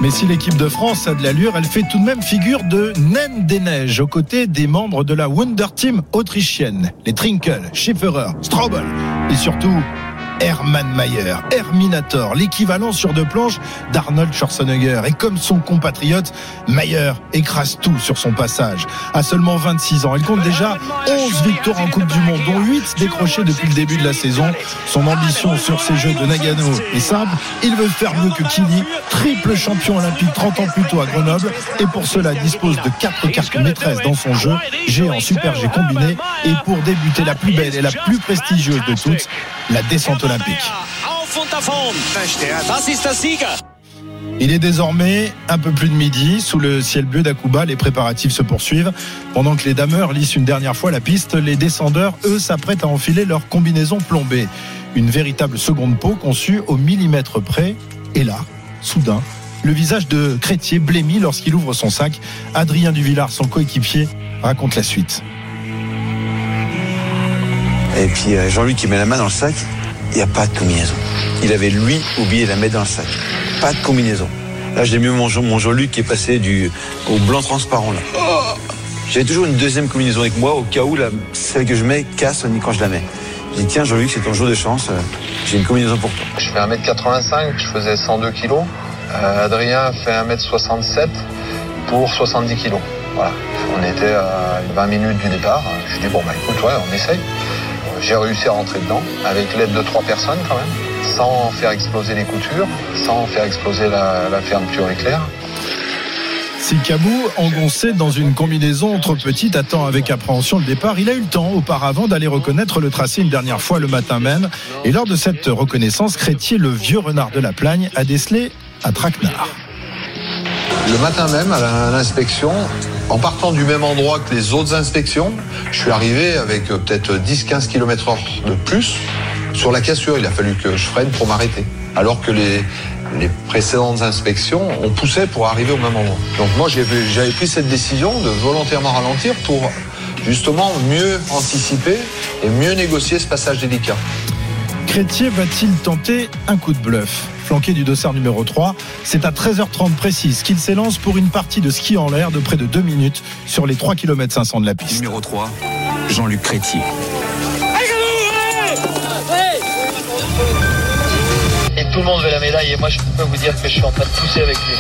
Mais si l'équipe de France a de l'allure, elle fait tout de même figure de naine des neiges aux côtés des membres de la Wonder Team autrichienne, les Trinkel, Schifferer, Straubel et surtout Hermann Mayer, Herminator, l'équivalent sur deux planches d'Arnold Schwarzenegger. Et comme son compatriote, Mayer écrase tout sur son passage. À seulement 26 ans, il compte déjà 11 victoires en Coupe du Monde, dont 8 décrochées depuis le début de la saison. Son ambition sur ces Jeux de Nagano est simple, il veut faire mieux que Kili, triple champion olympique 30 ans plus tôt à Grenoble, et pour cela dispose de quatre cartes maîtresses dans son jeu, G en super G combiné, et pour débuter la plus belle et la plus prestigieuse de toutes, la descente olympique. Il est désormais un peu plus de midi. Sous le ciel bleu d'Akuba, les préparatifs se poursuivent. Pendant que les dameurs lissent une dernière fois la piste, les descendeurs, eux, s'apprêtent à enfiler leur combinaison plombée. Une véritable seconde peau conçue au millimètre près. Et là, soudain, le visage de Crétier blêmit lorsqu'il ouvre son sac. Adrien Duvillard, son coéquipier, raconte la suite. Et puis euh, Jean-Luc qui met la main dans le sac, il n'y a pas de combinaison. Il avait lui oublié de la mettre dans le sac. Pas de combinaison. Là j'ai mis mon, mon Jean-Luc qui est passé du, au blanc transparent là. J'avais toujours une deuxième combinaison avec moi au cas où la, celle que je mets casse quand je la mets. J'ai dit tiens Jean-Luc c'est ton jour de chance, euh, j'ai une combinaison pour toi. Je fais 1m85, je faisais 102 kg. Euh, Adrien fait 1m67 pour 70 kg. Voilà. On était à 20 minutes du départ. Je dis bon bah écoute ouais on essaye. J'ai réussi à rentrer dedans avec l'aide de trois personnes quand même, sans faire exploser les coutures, sans faire exploser la, la fermeture éclair. Si Kabou, engoncé dans une combinaison trop petite, attend avec appréhension le départ, il a eu le temps auparavant d'aller reconnaître le tracé une dernière fois le matin même. Et lors de cette reconnaissance, Crétier, le vieux renard de la Plagne, a décelé un traquenard. Le matin même, à l'inspection, en partant du même endroit que les autres inspections, je suis arrivé avec euh, peut-être 10-15 km heure de plus sur la cassure. Il a fallu que je freine pour m'arrêter. Alors que les, précédentes inspections, on poussait pour arriver au même endroit. Donc moi, j'avais pris cette décision de volontairement ralentir pour justement mieux anticiper et mieux négocier ce passage délicat. Crétier va-t-il tenter un coup de bluff? Flanqué du dossard numéro 3, c'est à 13h30 précise qu'il s'élance pour une partie de ski en l'air de près de 2 minutes sur les 3 km 500 de la piste. Numéro 3, Jean-Luc Crétier. Et tout le monde veut la médaille et moi je peux vous dire que je suis en train de pousser avec lui.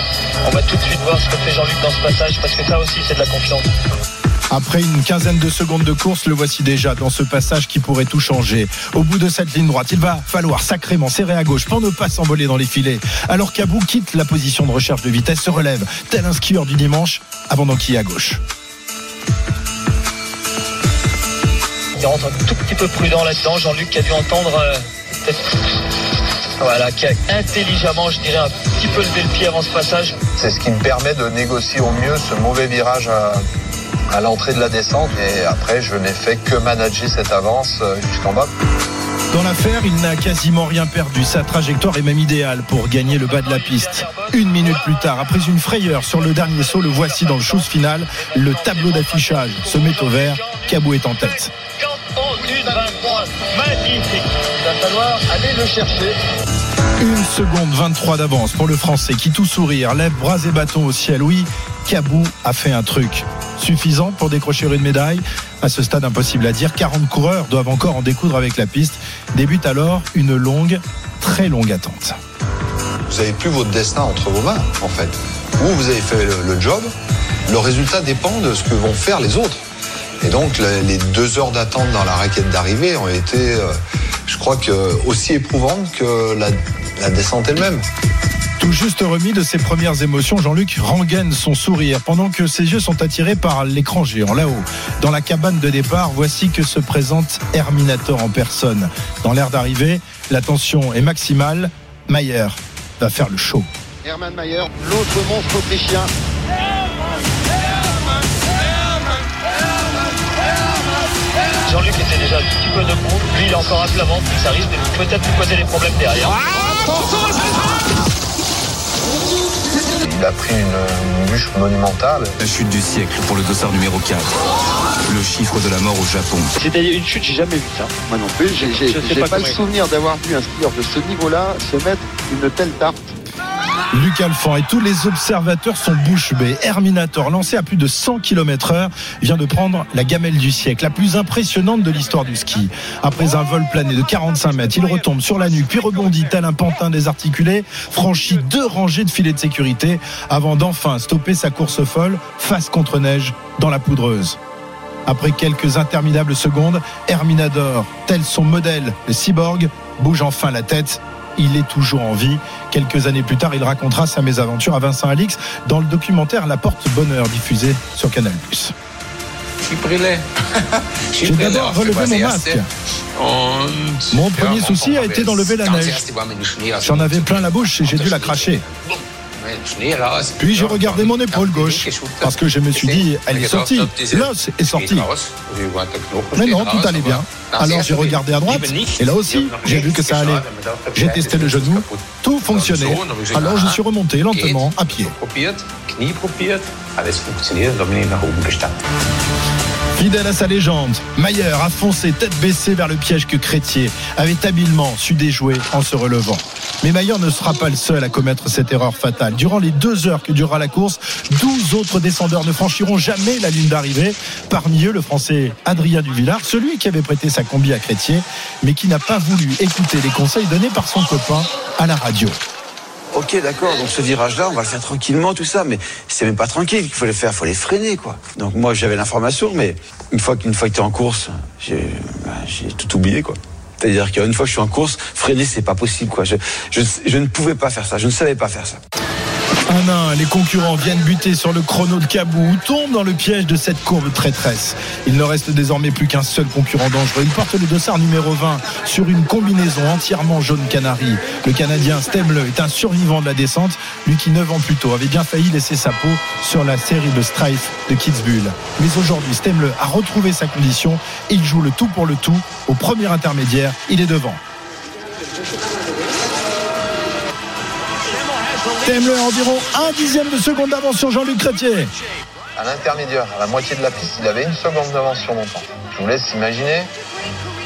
On va tout de suite voir ce que fait Jean-Luc dans ce passage parce que ça aussi c'est de la confiance. Après une quinzaine de secondes de course, le voici déjà dans ce passage qui pourrait tout changer. Au bout de cette ligne droite, il va falloir sacrément serrer à gauche pour ne pas s'envoler dans les filets. Alors qu'Abou quitte la position de recherche de vitesse, se relève, tel un skieur du dimanche, avant d'enquiller à gauche. Il rentre un tout petit peu prudent là-dedans. Jean-Luc qui a dû entendre euh, voilà, qui a intelligemment, je dirais, un petit peu levé le pied avant ce passage. C'est ce qui me permet de négocier au mieux ce mauvais virage à, à l'entrée de la descente. Et après, je n'ai fait que manager cette avance euh, jusqu'en bas. Dans l'affaire, il n'a quasiment rien perdu. Sa trajectoire est même idéale pour gagner le bas de la piste. Une minute plus tard, après une frayeur sur le dernier saut, le voici dans le chose final. Le tableau d'affichage se met au vert. Cabou est en tête. Au sud 23, magnifique. Il va falloir aller le chercher. Une seconde 23 d'avance pour le Français qui tout sourire lève bras et bâtons au ciel. Oui, Cabou a fait un truc. Suffisant pour décrocher une médaille À ce stade, impossible à dire. 40 coureurs doivent encore en découdre avec la piste. Débute alors une longue, très longue attente. Vous n'avez plus votre destin entre vos mains, en fait. Vous, vous avez fait le, job. Le résultat dépend de ce que vont faire les autres. Et donc, le- les deux heures d'attente dans la raquette d'arrivée ont été, euh, je crois aussi éprouvantes que la descente elle-même. Tout juste remis de ses premières émotions, Jean-Luc rengaine son sourire pendant que ses yeux sont attirés par l'écran géant là-haut. Dans la cabane de départ, voici que se présente Herminator en personne. Dans l'air d'arrivée, la tension est maximale. Mayer va faire le show. Hermann Mayer, l'autre monstre autrichien. Jean-Luc était déjà un tout petit peu debout. Lui, il est encore à plat ventre. Ça risque de peut-être lui poser des problèmes derrière. Il a pris une, bûche monumentale. La chute du siècle pour le dossard numéro 4. Le chiffre de la mort au Japon. C'était une chute, j'ai jamais vu ça. Moi non plus, j'ai pas pas, le souvenir d'avoir vu un skieur de ce niveau-là se mettre une telle tarte. Luc Alphand et tous les observateurs sont bouche bée. Herminator, lancé à plus de 100 km heure, vient de prendre la gamelle du siècle, la plus impressionnante de l'histoire du ski. Après un vol plané de 45 mètres, il retombe sur la nuque, puis rebondit tel un pantin désarticulé, franchit deux rangées de filets de sécurité avant d'enfin stopper sa course folle face contre neige dans la poudreuse. Après quelques interminables secondes, Herminador, tel son modèle, le cyborg, bouge enfin la tête. Il est toujours en vie. Quelques années plus tard, il racontera sa mésaventure à Vincent Alix dans le documentaire La Porte Bonheur diffusé sur Canal+. J'ai d'abord relevé mon masque. Mon premier souci a été d'enlever la neige. J'en avais plein la bouche et j'ai dû la cracher. Puis j'ai regardé mon épaule gauche parce que je me suis dit, elle est sortie. L'os est sorti. Mais non, tout allait bien. Alors j'ai regardé à droite et là aussi, j'ai vu que ça allait. J'ai testé le genou, tout fonctionnait. Alors je suis remonté lentement à pied. Fidèle à sa légende, Mayer a foncé tête baissée vers le piège que Crétier avait habilement su déjouer en se relevant. Mais Mayer ne sera pas le seul à commettre cette erreur fatale. Durant les deux heures que durera la course, 12 autres descendeurs ne franchiront jamais la ligne d'arrivée. Parmi eux, le français Adrien Duvillard, celui qui avait prêté sa combi à Crétier, mais qui n'a pas voulu écouter les conseils donnés par son copain à la radio. Ok, d'accord, donc ce virage-là, on va le faire tranquillement, tout ça, mais c'est même pas tranquille qu'il faut le faire, il faut les freiner, quoi. Donc moi, j'avais l'information, mais une fois, qu'une fois que en course, j'ai bah, j'ai tout oublié, quoi. C'est-à-dire qu'une fois que je suis en course, freiner, c'est pas possible, quoi. Je, ne pouvais pas faire ça, je ne savais pas faire ça. Un à un, les concurrents viennent buter sur le chrono de Cabou ou tombent dans le piège de cette courbe traîtresse. Il ne reste désormais plus qu'un seul concurrent dangereux. Il porte le dossard numéro 20 sur une combinaison entièrement jaune canari. Le Canadien Stemle est un survivant de la descente, lui qui 9 ans plus tôt avait bien failli laisser sa peau sur la série de Strife de Kitzbühel. Mais aujourd'hui, Stemle a retrouvé sa condition il joue le tout pour le tout. Au premier intermédiaire, il est devant. A environ un dixième de seconde d'avance sur Jean-Luc Chrétier. À l'intermédiaire, à la moitié de la piste, il avait une seconde d'avance sur mon temps. Je vous laisse imaginer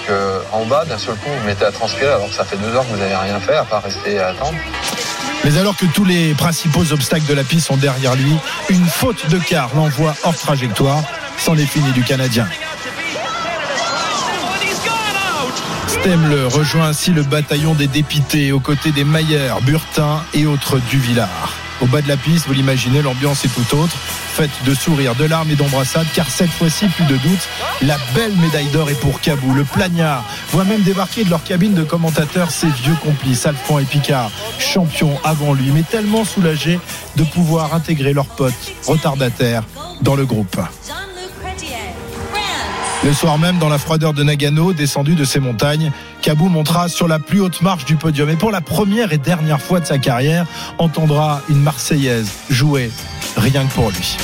que en bas, d'un seul coup, vous mettez à transpirer alors que ça fait deux heures que vous n'avez rien fait à part rester à attendre. Mais alors que tous les principaux obstacles de la piste sont derrière lui, une faute de quart l'envoie hors trajectoire, sans les finis du Canadien. Stemle rejoint ainsi le bataillon des dépités aux côtés des Maillers, Burtin et autres Duvillard. Au bas de la piste, vous l'imaginez, l'ambiance est tout autre, faite de sourires, de larmes et d'embrassades, car cette fois-ci, plus de doute, la belle médaille d'or est pour Cabou. Le plagnard voit même débarquer de leur cabine de commentateurs ses vieux complices, Alphand et Picard, champions avant lui, mais tellement soulagés de pouvoir intégrer leurs potes retardataires dans le groupe. Le soir même, dans la froideur de Nagano, descendu de ses montagnes, Cabou montera sur la plus haute marche du podium et pour la première et dernière fois de sa carrière, entendra une Marseillaise jouer rien que pour lui.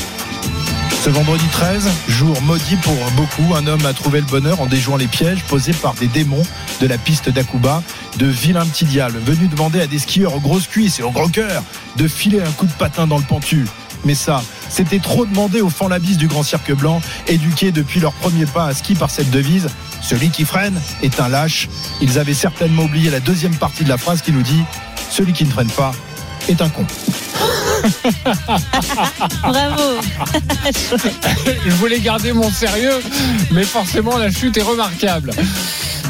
Ce vendredi 13, jour maudit pour beaucoup, un homme a trouvé le bonheur en déjouant les pièges posés par des démons de la piste d'Akuba, de vilains petits diables venus demander à des skieurs aux grosses cuisses et au gros cœur de filer un coup de patin dans le pentu. Mais ça, c'était trop demandé aux fan labis du Grand Cirque Blanc, éduqués depuis leur premier pas à ski par cette devise Celui qui freine est un lâche. Ils avaient certainement oublié la deuxième partie de la phrase qui nous dit Celui qui ne freine pas est un con. Bravo. Je voulais garder mon sérieux, mais forcément la chute est remarquable.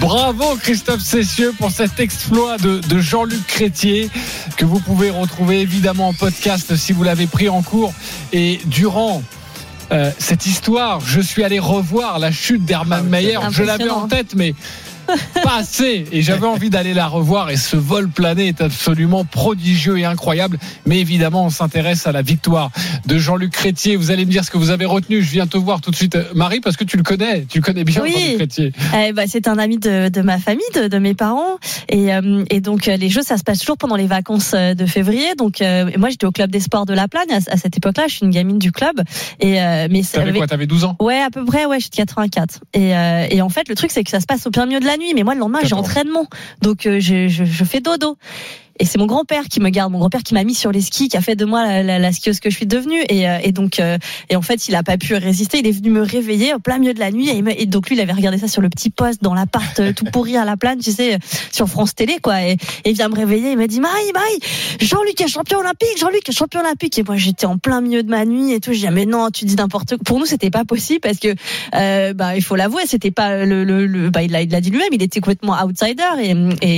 Bravo Christophe Cessieux pour cet exploit de, de Jean-Luc Crétier que vous pouvez retrouver évidemment en podcast si vous l'avez pris en cours. Et durant euh, cette histoire, je suis allé revoir la chute d'Hermann Mayer. Je l'avais en tête, mais pas assez. Et j'avais envie d'aller la revoir. Et ce vol plané est absolument prodigieux et incroyable. Mais évidemment, on s'intéresse à la victoire de Jean-Luc Crétier. Vous allez me dire ce que vous avez retenu. Je viens te voir tout de suite, Marie, parce que tu le connais. Tu connais bien Oui. Jean-Luc Crétier. Eh ben, c'est un ami de, de ma famille, de, de mes parents. Et, euh, et donc, euh, les jeux, ça se passe toujours pendant les vacances euh, de février. Donc, euh, moi, j'étais au club des sports de La Plagne à, à cette époque-là. Je suis une gamine du club. Et, euh, mais T'avais avait- quoi? T'avais 12 ans? Ouais, à peu près, ouais, je suis de 84. Et, euh, et en fait, le truc, c'est que ça se passe au plein milieu de la nuit. Mais moi, le lendemain, j'ai entraînement. Donc, euh, je, je, je fais dodo. Et c'est mon grand-père qui me garde, mon grand-père qui m'a mis sur les skis, qui a fait de moi la, la, la skieuse que je suis devenue. Et, euh, et donc, euh, et en fait, il a pas pu résister. Il est venu me réveiller au plein milieu de la nuit. Et, donc, lui, il avait regardé ça sur le petit poste dans l'appart euh, tout pourri à la plane, tu sais, sur France Télé, quoi. Et, il vient me réveiller. Il m'a dit, Marie, Marie, Jean-Luc est champion olympique, Jean-Luc est champion olympique. Et moi, j'étais en plein milieu de ma nuit et tout. Je dis, ah, mais non, tu dis n'importe quoi. Pour nous, c'était pas possible parce que, euh, bah, il faut l'avouer, c'était pas le, le, le- bah, il l'a dit lui-même, il était complètement outsider. Et,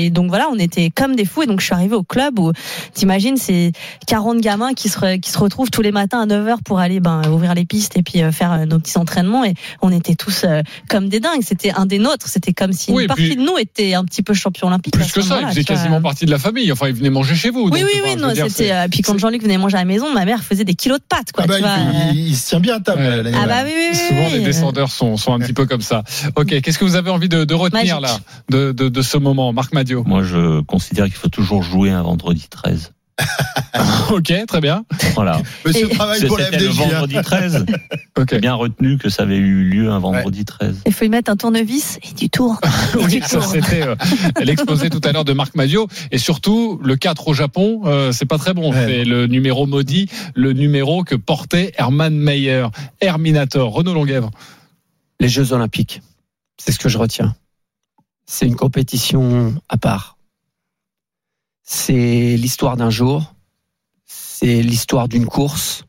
et donc voilà, on était comme des fous. Et donc, je suis arrivée au club où, t'imagines, c'est 40 gamins qui se, qui se retrouvent tous les matins à 9h pour aller, ben, ouvrir les pistes et puis euh, faire euh, nos petits entraînements. Et on était tous euh, comme des dingues. C'était un des nôtres. C'était comme si Oui, une partie puis- de nous était un petit peu champion olympique. Plus que ça, il faisait quasiment partie de la famille. Enfin, il venait manger chez vous. Oui, donc, oui, oui, non, dire, euh, puis quand Jean-Luc venait manger à la maison, ma mère faisait des kilos de pâtes, quoi. Ah bah, tu vois. il, se tient bien à table. Ah bah oui, oui, oui, Souvent, oui. les descendeurs sont, sont un petit peu comme ça. Ok, qu'est-ce que vous avez envie de, de retenir Magique. là, de, de, de ce moment, Marc Madio Moi, je considère qu'il faut toujours jouer un vendredi 13. Ok, très bien. Voilà. Monsieur travaille pour la C'était le vendredi 13. Ok. J'ai bien retenu que ça avait eu lieu un vendredi 13. Il faut y mettre un tournevis et du tour. Oui, ça c'était euh, l'exposé tout à l'heure de Marc Madio et surtout le 4 au Japon, euh, c'est pas très bon. Ouais. C'est le numéro maudit, le numéro que portait Hermann Mayer, Herminator, Renaud Longuèvre. Les Jeux Olympiques. C'est ce que je retiens. C'est une compétition à part. C'est l'histoire d'un jour. C'est l'histoire d'une course.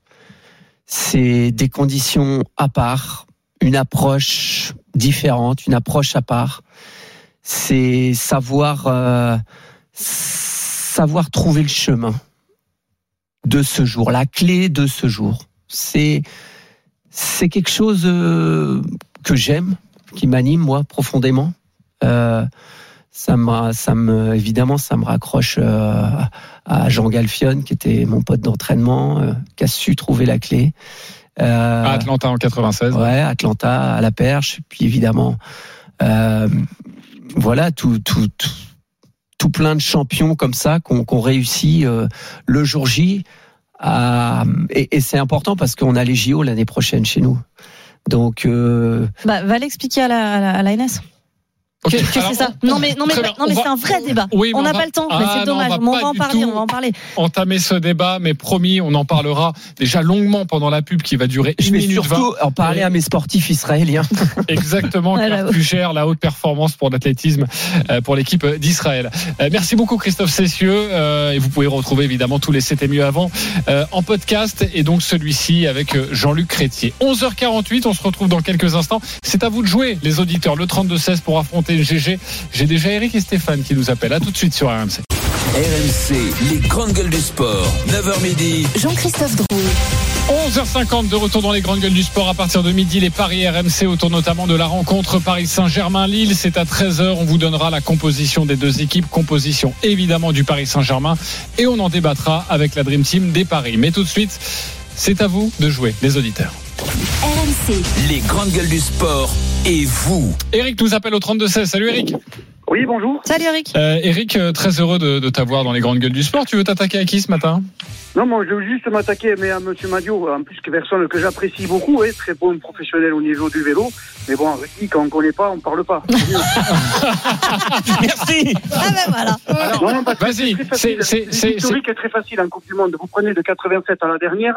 C'est des conditions à part, une approche différente, une approche à part. C'est savoir, euh, savoir trouver le chemin de ce jour, la clé de ce jour. C'est, c'est quelque chose euh, que j'aime, qui m'anime moi profondément. Euh, ça me, ça me, évidemment, ça me raccroche euh, à Jean Galfion, qui était mon pote d'entraînement, euh, qui a su trouver la clé. Euh, À Atlanta en 96. Ouais, Atlanta à la perche. Puis évidemment, euh, voilà, tout, tout, tout, tout plein de champions comme ça qu'on qu'on réussit euh, le jour J. à- et et c'est important parce qu'on a les JO l'année prochaine chez nous. Donc, euh, Bah, va l'expliquer à la, à la, à la NS. Que, Ok, que alors, c'est ça. on- Non mais non mais non mais c'est va- un vrai débat. Oui, on n'a va- pas le temps, mais Ah, c'est non, dommage. on va on en parler, on va en parler. entamer ce débat, mais promis, on en parlera déjà longuement pendant la pub qui va durer je une vais minute surtout 20. en parler à mes sportifs israéliens. Exactement, Ouais, Claire j'avoue. Fugère, la haute performance pour l'athlétisme euh, pour l'équipe d'Israël. Euh, Merci beaucoup Christophe Cessieux euh, et vous pouvez retrouver évidemment tous les C'était mieux avant euh, en podcast et donc celui-ci avec Jean-Luc Crétier. 11h48, on se retrouve dans quelques instants. C'est à vous de jouer les auditeurs, le 32-16 pour affronter GG. J'ai déjà Eric et Stéphane qui nous appellent. À tout de suite sur RMC. RMC, les grandes gueules du sport. 9h midi. Jean-Christophe Drouet. 11h50 de retour dans les grandes gueules du sport à partir de midi les paris RMC autour notamment de la rencontre Paris Saint-Germain Lille c'est à 13h on vous donnera la composition des deux équipes composition évidemment du Paris Saint-Germain et on en débattra avec la Dream Team des paris mais tout de suite c'est à vous de jouer les auditeurs RMC. Les grandes gueules du sport. Et vous Eric nous appelle au 32-16 salut Eric Oui, bonjour. Salut Eric. Euh, Eric euh, très heureux de, de t'avoir dans les grandes gueules du sport tu veux t'attaquer à qui ce matin? Non, moi, je veux juste m'attaquer mais à Monsieur Madio, en plus que personne que j'apprécie beaucoup, hein, très bon professionnel au niveau du vélo. Mais bon, qui, quand on connaît pas, on parle pas. Merci. Ah ben voilà. non, Vas-y, c'est L'historique est très facile en Coupe du Monde. Vous prenez de 87 à la dernière,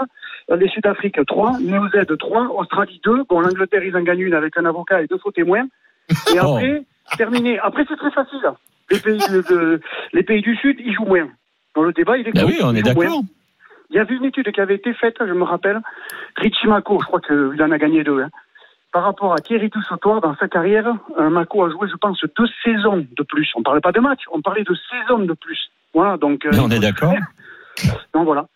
les Sud-Afrique 3, Néo-Z 3, Australie 2. Bon, l'Angleterre, ils en gagnent une avec un avocat et deux faux témoins. Et Oh. après, terminé. Après, c'est très facile. Les pays, de- de- les pays du Sud, ils jouent moins. Dans le débat, il est Bah oui, on est d'accord. Il y avait une étude qui avait été faite, je me rappelle, Richie Mako, je crois qu'il en a gagné deux, hein. par rapport à Thierry Toussotoir, dans sa carrière, euh, Mako a joué, je pense, deux saisons de plus. On parlait pas de match, on parlait de saisons de plus. Voilà, donc. euh, Mais on est d'accord. Donc voilà.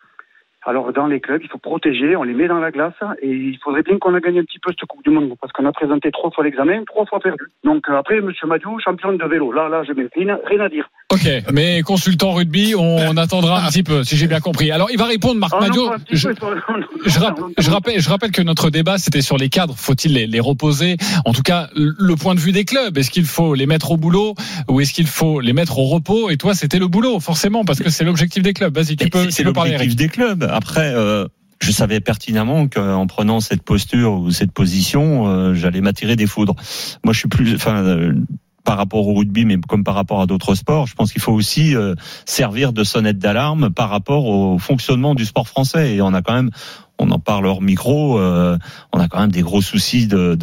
Alors dans les clubs, il faut protéger, on les met dans la glace, et il faudrait bien qu'on a gagné un petit peu cette Coupe du Monde, parce qu'on a présenté trois fois l'examen, trois fois perdu. Donc euh, après, Monsieur Madiou, champion de vélo, là, là, j'ai même rien, rien à dire. Ok, mais consultant rugby, on attendra un petit peu, si j'ai bien compris. Alors, il va répondre, Marc Ah non, Madio. pas un petit Je, je rapp- je rappelle, je rappelle que notre débat, c'était sur les cadres. Faut-il les, les reposer? En tout cas, le point de vue des clubs. Est-ce qu'il faut les mettre au boulot ou est-ce qu'il faut les mettre au repos? Et toi, c'était le boulot, forcément, parce que c'est l'objectif des clubs. Vas-y, tu peux, c'est- tu C'est peux parler, l'objectif des clubs. Après, euh, je savais pertinemment qu'en prenant cette posture ou cette position, euh, j'allais m'attirer des foudres. Moi, je suis plus, enfin, euh, par rapport au rugby, mais comme par rapport à d'autres sports, je pense qu'il faut aussi servir de sonnette d'alarme par rapport au fonctionnement du sport français. Et on a quand même, on en parle hors micro, on a quand même des gros soucis de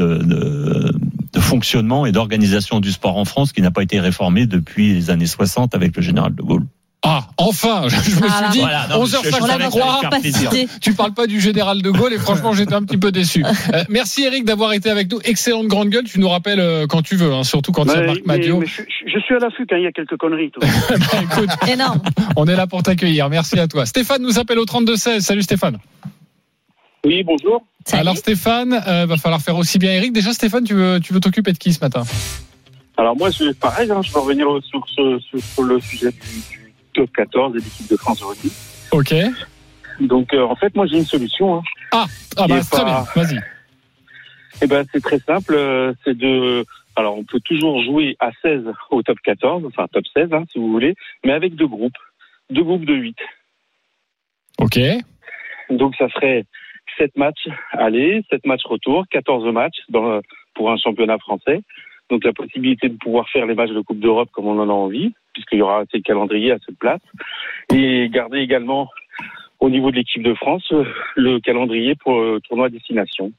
fonctionnement et d'organisation du sport en France qui n'a pas été réformé depuis les années 60 avec le général de Gaulle. Ah, enfin Je, je me suis dit, Voilà, non, je- je 11h53, savais que ça allait faire plaisir. tu parles pas du général de Gaulle et franchement, j'étais un petit peu déçu. Euh, merci, Eric, d'avoir été avec nous. Excellente grande gueule. Tu nous rappelles euh, quand tu veux, hein, surtout quand il y a Marc Madio. je, je suis à l'affût quand il y a quelques conneries. tout. Bah, écoute, Énorme. on est là pour t'accueillir. Merci à toi. Stéphane nous appelle au 32-16. Salut Stéphane. Oui, bonjour. Salut. Alors Stéphane, euh, va falloir faire aussi bien Eric. Déjà Stéphane, tu veux, tu veux t'occuper de qui ce matin? Alors moi, je, pareil, hein, je vais revenir sur, ce- sur- sur le sujet du, du top 14 de l'équipe de France de rugby. Ok. Donc, euh, en fait, moi, j'ai une solution. Hein. Ah, ah bah très bien. pas- Vas-y. Eh ben, c'est très simple. euh, C'est de, alors, on peut toujours jouer à 16 au top 14, enfin top 16, hein, si vous voulez, mais avec deux groupes, deux groupes de 8. Ok. Donc, ça ferait 7 matchs aller, 7 matchs retour, 14 matchs dans, pour un championnat français. Donc, la possibilité de pouvoir faire les matchs de Coupe d'Europe comme on en a envie, puisqu'il y aura assez de calendrier à cette place. Et garder également, au niveau de l'équipe de France, euh, le calendrier pour le tournoi à destination.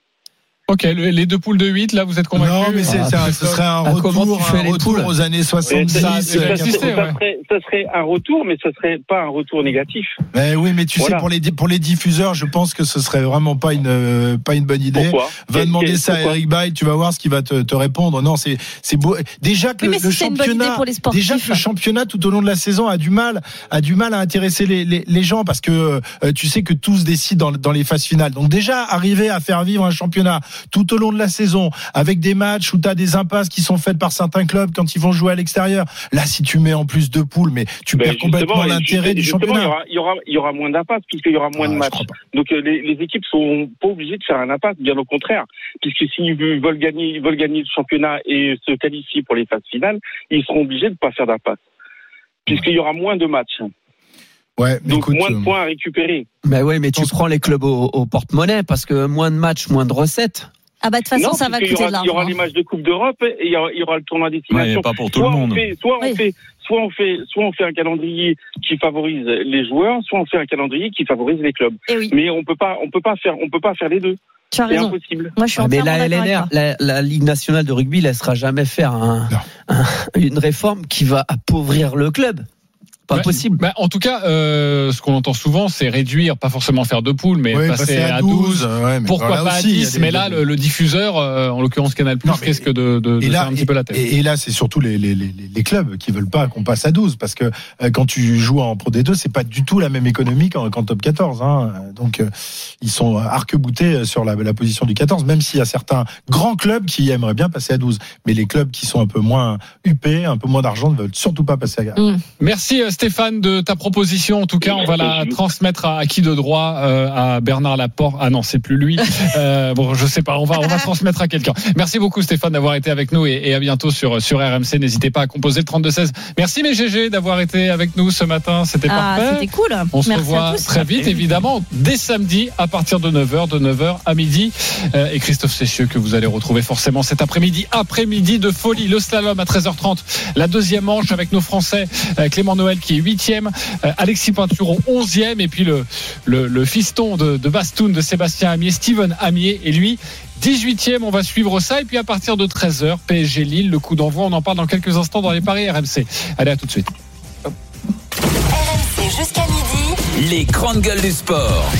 Ok, le- les deux poules de 8, là, vous êtes convaincus Non, mais c'est, Ah, ce serait un Ah, comment retour, tu fais un les retour aux années Et 70. ça, ouais. serait, ça serait un retour, mais ce serait pas un retour négatif. Mais oui, mais tu Voilà. sais, pour les, pour les diffuseurs, je pense que ce serait vraiment pas une, euh, pas une bonne idée. Pourquoi? Va demander ça à Eric Bay, tu vas voir ce qu'il va te, te répondre. Non, c'est, c'est beau. Déjà que Oui, le, championnat, pour les sportifs. déjà que le championnat tout au long de la saison a du mal, a du mal à intéresser les, les, les gens parce que euh, tu sais que tous décident dans, dans les phases finales. Donc déjà arriver à faire vivre un championnat tout au long de la saison, avec des matchs où tu as des impasses qui sont faites par certains clubs quand ils vont jouer à l'extérieur. Là, si tu mets en plus deux poules, mais tu Ben, perds complètement l'intérêt du championnat. Il y aura, il y moins d'impasse puisqu'il y aura moins de matchs. Donc euh, les, les équipes sont pas obligées de faire un impasse, bien au contraire, puisque s'ils veulent gagner, ils veulent gagner le championnat et se qualifier pour les phases finales, ils seront obligés de pas faire d'impasse, puisqu'il y aura moins de matchs. Ouais, mais Donc écoute, moins de euh, points à récupérer. Mais oui, mais tu prends les clubs au, au porte-monnaie parce que moins de matchs, moins de recettes. Ah bah de toute façon, Non, ça va coûter de il y aura les matchs de Coupe d'Europe et il y aura, il y aura le tournoi destination. Ouais, pas pour tout soit le on monde. fait- soit on fait, soit on fait, soit on fait un calendrier qui favorise les joueurs, soit on fait un calendrier qui favorise les clubs. Mais on peut pas, on peut pas faire, on peut pas faire les deux. Tu as C'est raison. impossible. Moi, je suis Ah, mais la LNR, la, la Ligue nationale de rugby, elle laissera jamais faire un- un- une réforme qui va appauvrir le club. Pas Ouais, possible. bah, en tout cas, euh, ce qu'on entend souvent, c'est réduire, pas forcément faire deux poules, mais Oui, passer, passer à à 12. 12, ouais, mais Pourquoi pas aussi, à a 10 des- Mais là, le, le diffuseur, euh, en l'occurrence Canal+, risque de, de, de là, faire un petit peu la tête. Et, et là, c'est surtout les, les, les, les clubs qui veulent pas qu'on passe à 12 parce que euh, quand tu joues en Pro D2, c'est pas du tout la même économie qu'en qu'en top 14. Hein. Donc, euh, ils sont arc-boutés sur la, la position du 14, même s'il y a certains grands clubs qui aimeraient bien passer à 12. Mais les clubs qui sont un peu moins huppés, un peu moins d'argent, ne veulent surtout pas passer à Mm. Merci euh, Stéphane de ta proposition. En tout cas, on va la transmettre à, à qui de droit euh, À Bernard Laporte? Ah non, c'est plus lui. Euh, bon, je sais pas. On va on va transmettre à quelqu'un. Merci beaucoup Stéphane d'avoir été avec nous et, et à bientôt sur sur RMC. N'hésitez pas à composer le 32 16. Merci mes GG d'avoir été avec nous ce matin. C'était Ah, parfait. c'était cool. On se Merci revoit très vite, évidemment, dès samedi à partir de 9h, de 9h à midi. Euh, et Christophe Cessieux que vous allez retrouver forcément cet après-midi. Après-midi de folie, le slalom à 13h30. La deuxième manche avec nos Français, euh, Clément Noël qui est 8e, euh, Alexis Pinturo 11e, et puis le, le, le fiston de, de Bastoun de Sébastien Amier, Steven Amier, et lui. 18e, on va suivre ça. Et puis à partir de 13h, PSG Lille, le coup d'envoi, on en parle dans quelques instants dans les paris RMC. Allez, à tout de suite. RMC jusqu'à midi. Les grandes gueules du sport.